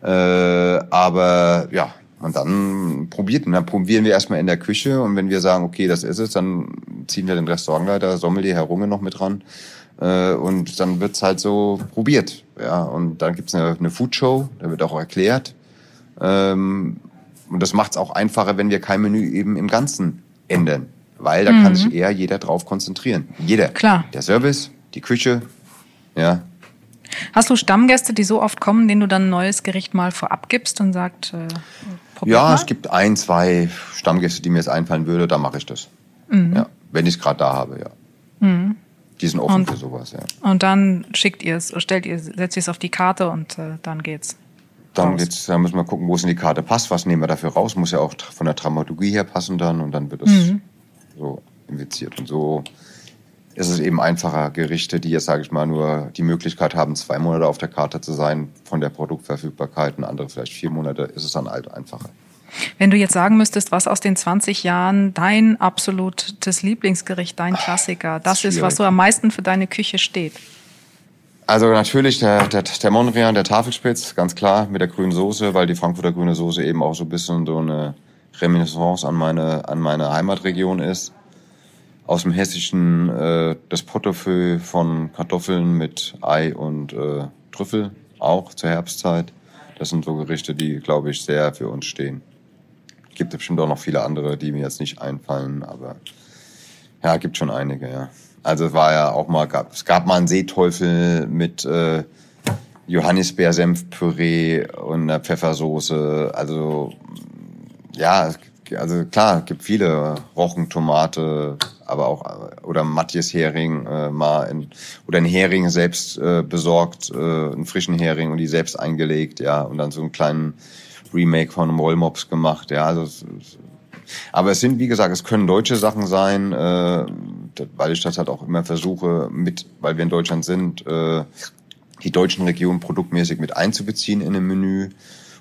Äh, aber ja, und dann probiert, dann probieren wir erstmal in der Küche und wenn wir sagen, okay, das ist es, dann ziehen wir den Restaurantleiter, Sommelier, Herr Runge noch mit ran äh, und dann wird's halt so probiert. Ja, und dann gibt's eine, eine Foodshow, da wird auch erklärt. Ähm, und das macht's auch einfacher, wenn wir kein Menü eben im Ganzen ändern. Weil da mhm. kann sich eher jeder drauf konzentrieren. Jeder. Klar. Der Service, die Küche, ja. Hast du Stammgäste, die so oft kommen, denen du dann ein neues Gericht mal vorab gibst und sagt, äh, Ja, mal? es gibt ein, zwei Stammgäste, die mir jetzt einfallen würde, da mache ich das. Mhm. Ja, wenn ich es gerade da habe, ja. Mhm. Die sind offen und, für sowas, ja. Und dann schickt ihr es, stellt ihr, setzt ihr es auf die Karte und äh, dann geht's. Dann raus. geht's, dann müssen wir gucken, wo es in die Karte passt. Was nehmen wir dafür raus? Muss ja auch von der Dramaturgie her passen dann und dann wird es mhm. so infiziert. Und so ist es eben einfacher, Gerichte, die jetzt, sage ich mal, nur die Möglichkeit haben, zwei Monate auf der Karte zu sein, von der Produktverfügbarkeit und andere vielleicht vier Monate, ist es dann halt einfacher. Wenn du jetzt sagen müsstest, was aus den 20 Jahren dein absolutes Lieblingsgericht, dein Klassiker, das ist, was so am meisten für deine Küche steht. Also natürlich der, der, der Mondrian, der Tafelspitz, ganz klar, mit der grünen Soße, weil die Frankfurter grüne Soße eben auch so ein bisschen so eine Reminiscence an meine, an meine Heimatregion ist. Aus dem Hessischen äh, das Portefeuille von Kartoffeln mit Ei und äh, Trüffel, auch zur Herbstzeit. Das sind so Gerichte, die, glaube ich, sehr für uns stehen gibt bestimmt auch noch viele andere, die mir jetzt nicht einfallen, aber ja, gibt schon einige, ja. Also es war ja auch mal, gab, es gab mal einen Seeteufel mit äh, Johannisbeersenfpüree und einer Pfeffersoße. Also ja, also klar, gibt viele Rochen, Tomate, aber auch oder Matthias Hering äh, mal in, oder ein Hering selbst äh, besorgt, äh, einen frischen Hering und die selbst eingelegt, ja, und dann so einen kleinen Remake von Rollmops gemacht. Ja, also aber es sind, wie gesagt, es können deutsche Sachen sein, äh, weil ich das halt auch immer versuche, mit, weil wir in Deutschland sind, äh, die deutschen Regionen produktmäßig mit einzubeziehen in ein Menü.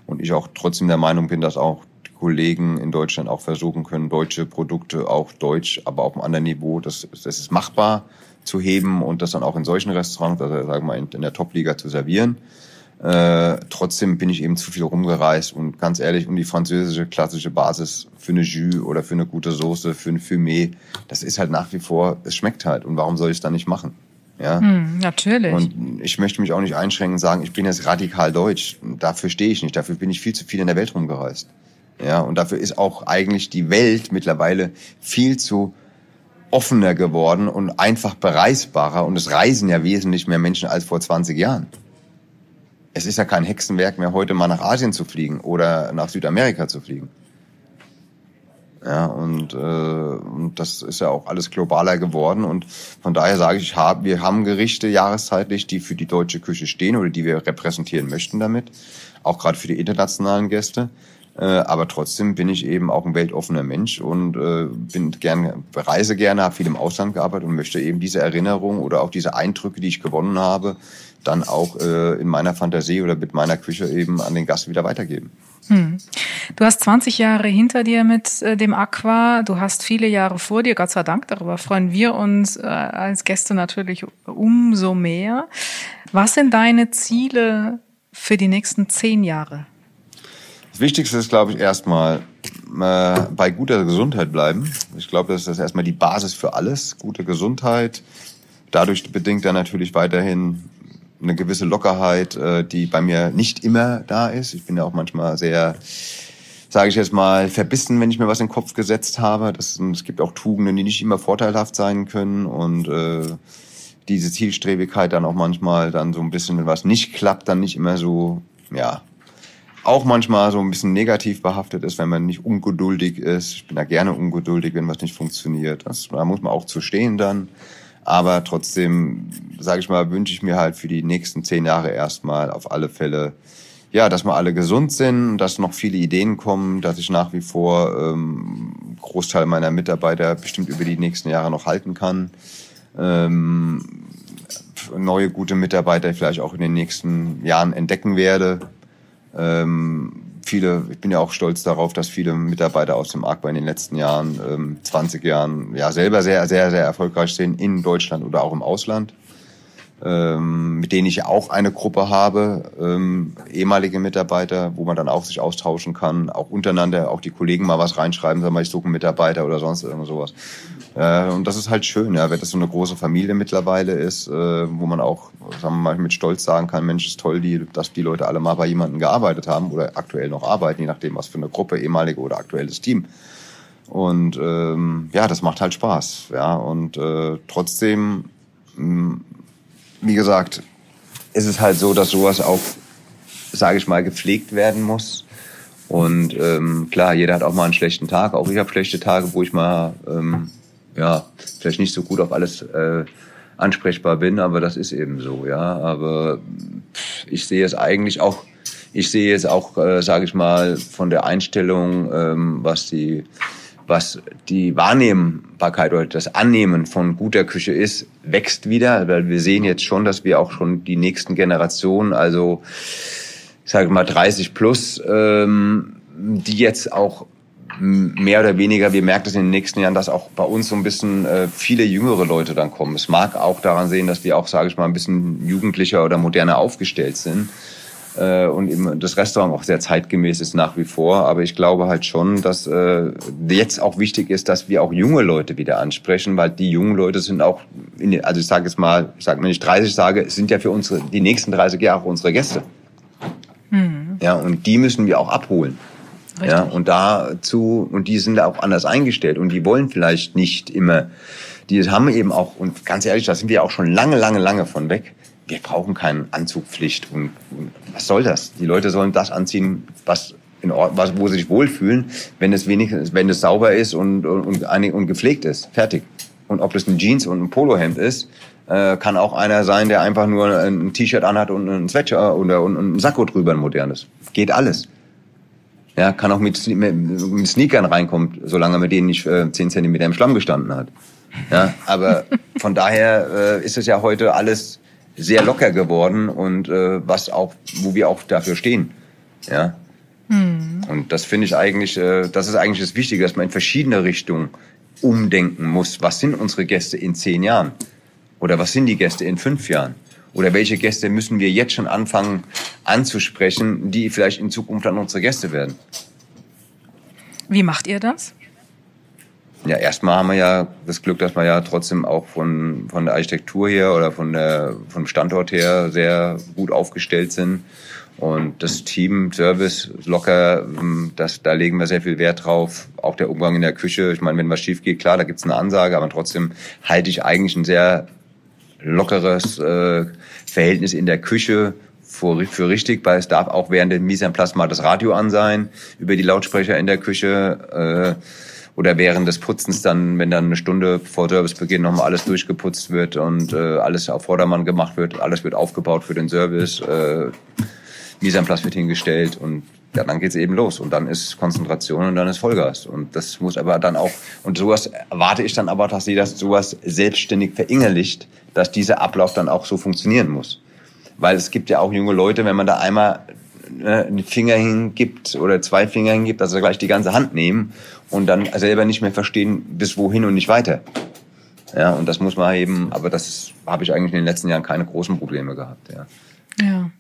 Und ich auch trotzdem der Meinung bin, dass auch Kollegen in Deutschland auch versuchen können, deutsche Produkte auch deutsch, aber auf einem anderen Niveau, das, das ist machbar zu heben und das dann auch in solchen Restaurants, also sagen wir mal in, in der Top-Liga zu servieren. Äh, trotzdem bin ich eben zu viel rumgereist und ganz ehrlich, um die französische klassische Basis für eine Jus oder für eine gute Soße, für ein Fumé, das ist halt nach wie vor, es schmeckt halt und warum soll ich es dann nicht machen? Ja, hm, natürlich. Und ich möchte mich auch nicht einschränken und sagen, ich bin jetzt radikal deutsch. Dafür stehe ich nicht. Dafür bin ich viel zu viel in der Welt rumgereist. Ja, und dafür ist auch eigentlich die Welt mittlerweile viel zu offener geworden und einfach bereisbarer. Und es reisen ja wesentlich mehr Menschen als vor 20 Jahren. Es ist ja kein Hexenwerk mehr, heute mal nach Asien zu fliegen oder nach Südamerika zu fliegen. Ja, und, äh, und das ist ja auch alles globaler geworden. Und von daher sage ich, ich hab, wir haben Gerichte jahreszeitlich, die für die deutsche Küche stehen oder die wir repräsentieren möchten damit. Auch gerade für die internationalen Gäste. Äh, aber trotzdem bin ich eben auch ein weltoffener Mensch und äh, bin gerne, reise gerne, habe viel im Ausland gearbeitet und möchte eben diese Erinnerung oder auch diese Eindrücke, die ich gewonnen habe, dann auch äh, in meiner Fantasie oder mit meiner Küche eben an den Gast wieder weitergeben. Hm. Du hast 20 Jahre hinter dir mit äh, dem Aqua, du hast viele Jahre vor dir, Gott sei Dank, darüber freuen wir uns äh, als Gäste natürlich umso mehr. Was sind deine Ziele für die nächsten zehn Jahre? Das Wichtigste ist, glaube ich, erstmal äh, bei guter Gesundheit bleiben. Ich glaube, das ist erstmal die Basis für alles. Gute Gesundheit. Dadurch bedingt dann natürlich weiterhin eine gewisse Lockerheit, äh, die bei mir nicht immer da ist. Ich bin ja auch manchmal sehr, sage ich jetzt mal, verbissen, wenn ich mir was in den Kopf gesetzt habe. Das, es gibt auch Tugenden, die nicht immer vorteilhaft sein können und äh, diese Zielstrebigkeit dann auch manchmal dann so ein bisschen, wenn was nicht klappt, dann nicht immer so, ja, auch manchmal so ein bisschen negativ behaftet ist, wenn man nicht ungeduldig ist. Ich bin da gerne ungeduldig, wenn was nicht funktioniert. Das, da muss man auch zu stehen dann. Aber trotzdem, sage ich mal, wünsche ich mir halt für die nächsten zehn Jahre erstmal auf alle Fälle, ja, dass wir alle gesund sind, dass noch viele Ideen kommen, dass ich nach wie vor ähm, Großteil meiner Mitarbeiter bestimmt über die nächsten Jahre noch halten kann. Ähm, neue gute Mitarbeiter vielleicht auch in den nächsten Jahren entdecken werde. Ähm, viele, ich bin ja auch stolz darauf, dass viele Mitarbeiter aus dem ARC in den letzten Jahren, ähm, 20 Jahren, ja selber sehr, sehr, sehr erfolgreich sind in Deutschland oder auch im Ausland. Ähm, mit denen ich auch eine Gruppe habe, ähm, ehemalige Mitarbeiter, wo man dann auch sich austauschen kann, auch untereinander, auch die Kollegen mal was reinschreiben, sagen mal, ich suche einen Mitarbeiter oder sonst irgend sowas. Äh, und das ist halt schön, ja, wenn das so eine große Familie mittlerweile ist, äh, wo man auch, sagen wir mal, mit Stolz sagen kann, Mensch, ist toll, die, dass die Leute alle mal bei jemandem gearbeitet haben oder aktuell noch arbeiten, je nachdem, was für eine Gruppe, ehemalige oder aktuelles Team. Und ähm, ja, das macht halt Spaß, ja. Und äh, trotzdem mh, wie gesagt, ist es halt so, dass sowas auch, sage ich mal, gepflegt werden muss. Und ähm, klar, jeder hat auch mal einen schlechten Tag. Auch ich habe schlechte Tage, wo ich mal ähm, ja vielleicht nicht so gut auf alles äh, ansprechbar bin, aber das ist eben so, ja. Aber ich sehe es eigentlich auch, ich sehe es auch, äh, sage ich mal, von der Einstellung, ähm, was die was die Wahrnehmbarkeit oder das Annehmen von guter Küche ist, wächst wieder, weil wir sehen jetzt schon, dass wir auch schon die nächsten Generationen, also ich sage mal 30 plus, ähm, die jetzt auch mehr oder weniger, wir merken es in den nächsten Jahren, dass auch bei uns so ein bisschen äh, viele jüngere Leute dann kommen. Es mag auch daran sehen, dass wir auch, sage ich mal, ein bisschen jugendlicher oder moderner aufgestellt sind äh, und eben das Restaurant auch sehr zeitgemäß ist nach wie vor. Aber ich glaube halt schon, dass äh, jetzt auch wichtig ist, dass wir auch junge Leute wieder ansprechen, weil die jungen Leute sind auch, in, also ich sage jetzt mal, ich sage, wenn ich 30 sage, sind ja für unsere die nächsten 30 Jahre unsere Gäste. Mhm. Ja, und die müssen wir auch abholen. Richtig. Ja, und dazu, und die sind auch anders eingestellt und die wollen vielleicht nicht immer, die haben eben auch, und ganz ehrlich, da sind wir auch schon lange, lange, lange von weg wir brauchen keine Anzugpflicht. Und, und, was soll das? Die Leute sollen das anziehen, was in Ordnung, was, wo sie sich wohlfühlen, wenn es wenigstens, wenn es sauber ist und, und, und, und gepflegt ist. Fertig. Und ob das ein Jeans und ein Polohemd ist, äh, kann auch einer sein, der einfach nur ein T-Shirt anhat und ein Sweatshirt oder und, und ein Sakko drüber, ein modernes. Geht alles. Ja, kann auch mit, mit, mit Sneakern reinkommen, solange mit denen nicht äh, 10 Zentimeter im Schlamm gestanden hat. Ja, aber von daher äh, ist es ja heute alles sehr locker geworden und äh, was auch, wo wir auch dafür stehen. Ja. Hm. Und das finde ich eigentlich, äh, das ist eigentlich das Wichtige, dass man in verschiedene Richtungen umdenken muss. Was sind unsere Gäste in zehn Jahren? Oder was sind die Gäste in fünf Jahren? Oder welche Gäste müssen wir jetzt schon anfangen anzusprechen, die vielleicht in Zukunft dann unsere Gäste werden? Wie macht ihr das? Ja, erstmal haben wir ja das Glück, dass wir ja trotzdem auch von, von der Architektur her oder von der, vom Standort her sehr gut aufgestellt sind. Und das Team, Service, locker, ähm, das, da legen wir sehr viel Wert drauf. Auch der Umgang in der Küche. Ich meine, wenn was schief geht, klar, da gibt's eine Ansage, aber trotzdem halte ich eigentlich ein sehr lockeres äh, Verhältnis in der Küche für, für richtig, weil es darf auch während dem Mise en Place mal das Radio an sein, über die Lautsprecher in der Küche. Äh, oder während des Putzens dann, wenn dann eine Stunde vor Servicebeginn nochmal alles durchgeputzt wird und äh, alles auf Vordermann gemacht wird, alles wird aufgebaut für den Service, äh, Mise en place wird hingestellt und ja, dann geht's eben los und dann ist Konzentration und dann ist Vollgas und das muss aber dann auch und sowas erwarte ich dann aber, dass sie das sowas selbstständig verinnerlicht, dass dieser Ablauf dann auch so funktionieren muss, weil es gibt ja auch junge Leute, wenn man da einmal ne, einen Finger hingibt oder zwei Finger hingibt, dass sie gleich die ganze Hand nehmen und dann selber nicht mehr verstehen, bis wohin und nicht weiter. Ja, und das muss man eben, aber das habe ich eigentlich in den letzten Jahren keine großen Probleme gehabt. Ja. Ja.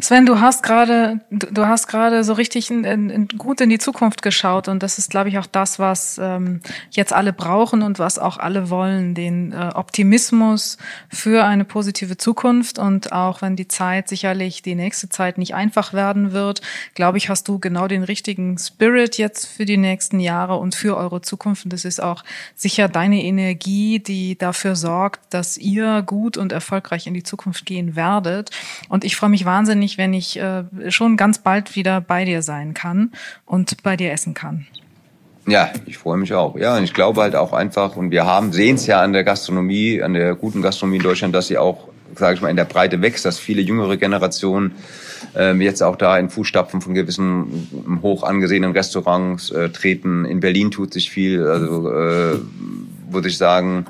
Sven, du hast gerade, du hast gerade so richtig in, in, gut in die Zukunft geschaut und das ist, glaube ich, auch das, was ähm, jetzt alle brauchen und was auch alle wollen, den äh, Optimismus für eine positive Zukunft und auch wenn die Zeit sicherlich die nächste Zeit nicht einfach werden wird, glaube ich, hast du genau den richtigen Spirit jetzt für die nächsten Jahre und für eure Zukunft und das ist auch sicher deine Energie, die dafür sorgt, dass ihr gut und erfolgreich in die Zukunft gehen werdet. Und ich freue mich wahnsinnig wahnsinnig, wenn ich äh, schon ganz bald wieder bei dir sein kann und bei dir essen kann. Ja, ich freue mich auch. Ja, und ich glaube halt auch einfach, und wir haben, sehen es ja an der Gastronomie, an der guten Gastronomie in Deutschland, dass sie auch, sage ich mal, in der Breite wächst, dass viele jüngere Generationen ähm, jetzt auch da in Fußstapfen von gewissen hoch angesehenen Restaurants äh, treten. In Berlin tut sich viel, also äh, würde ich sagen,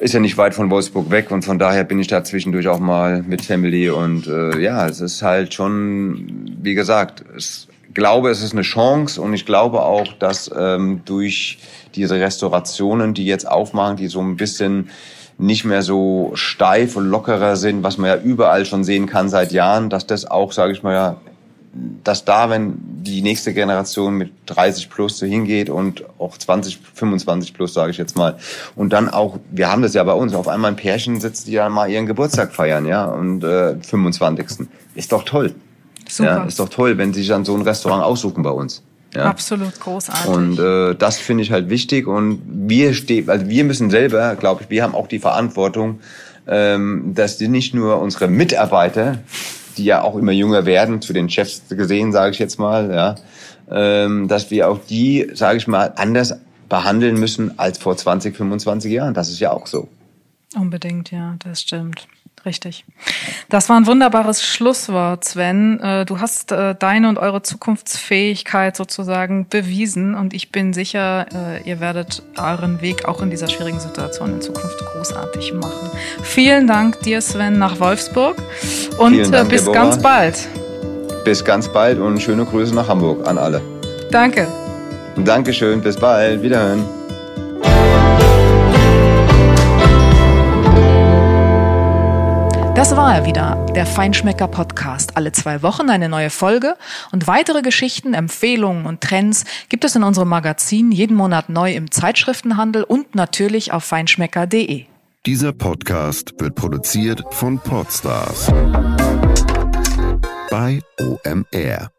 ist ja nicht weit von Wolfsburg weg und von daher bin ich da zwischendurch auch mal mit Family und äh, ja, es ist halt schon, wie gesagt, ich glaube, es ist eine Chance und ich glaube auch, dass ähm, durch diese Restaurationen, die jetzt aufmachen, die so ein bisschen nicht mehr so steif und lockerer sind, was man ja überall schon sehen kann seit Jahren, dass das auch, sage ich mal, dass da, wenn die nächste Generation mit 30 plus so hingeht und auch 20, 25 plus, sage ich jetzt mal, und dann auch, wir haben das ja bei uns, auf einmal ein Pärchen sitzt, die ja mal ihren Geburtstag feiern, ja, und äh, 25. Ist doch toll. Super. Ja, ist doch toll, wenn sie sich dann so ein Restaurant aussuchen bei uns. Ja. Absolut großartig. Und äh, das finde ich halt wichtig. Und wir stehen, also wir müssen selber, glaube ich, wir haben auch die Verantwortung, ähm, dass die nicht nur unsere Mitarbeiter die ja auch immer jünger werden, zu den Chefs gesehen, sage ich jetzt mal, ja, ähm, dass wir auch die, sage ich mal, anders behandeln müssen als vor 20, 25 Jahren. Das ist ja auch so. Unbedingt, ja, das stimmt. Richtig. Das war ein wunderbares Schlusswort, Sven. Äh, du hast äh, deine und eure Zukunftsfähigkeit sozusagen bewiesen und ich bin sicher, äh, ihr werdet euren Weg auch in dieser schwierigen Situation in Zukunft großartig machen. Vielen Dank dir, Sven, nach Wolfsburg und Dank, bis ganz bald. Bis ganz bald und schöne Grüße nach Hamburg an alle. Danke. Dankeschön, bis bald, wiederhören. Das war er wieder, der Feinschmecker Podcast. Alle zwei Wochen eine neue Folge und weitere Geschichten, Empfehlungen und Trends gibt es in unserem Magazin jeden Monat neu im Zeitschriftenhandel und natürlich auf feinschmecker.de. Dieser Podcast wird produziert von Podstars bei OMR.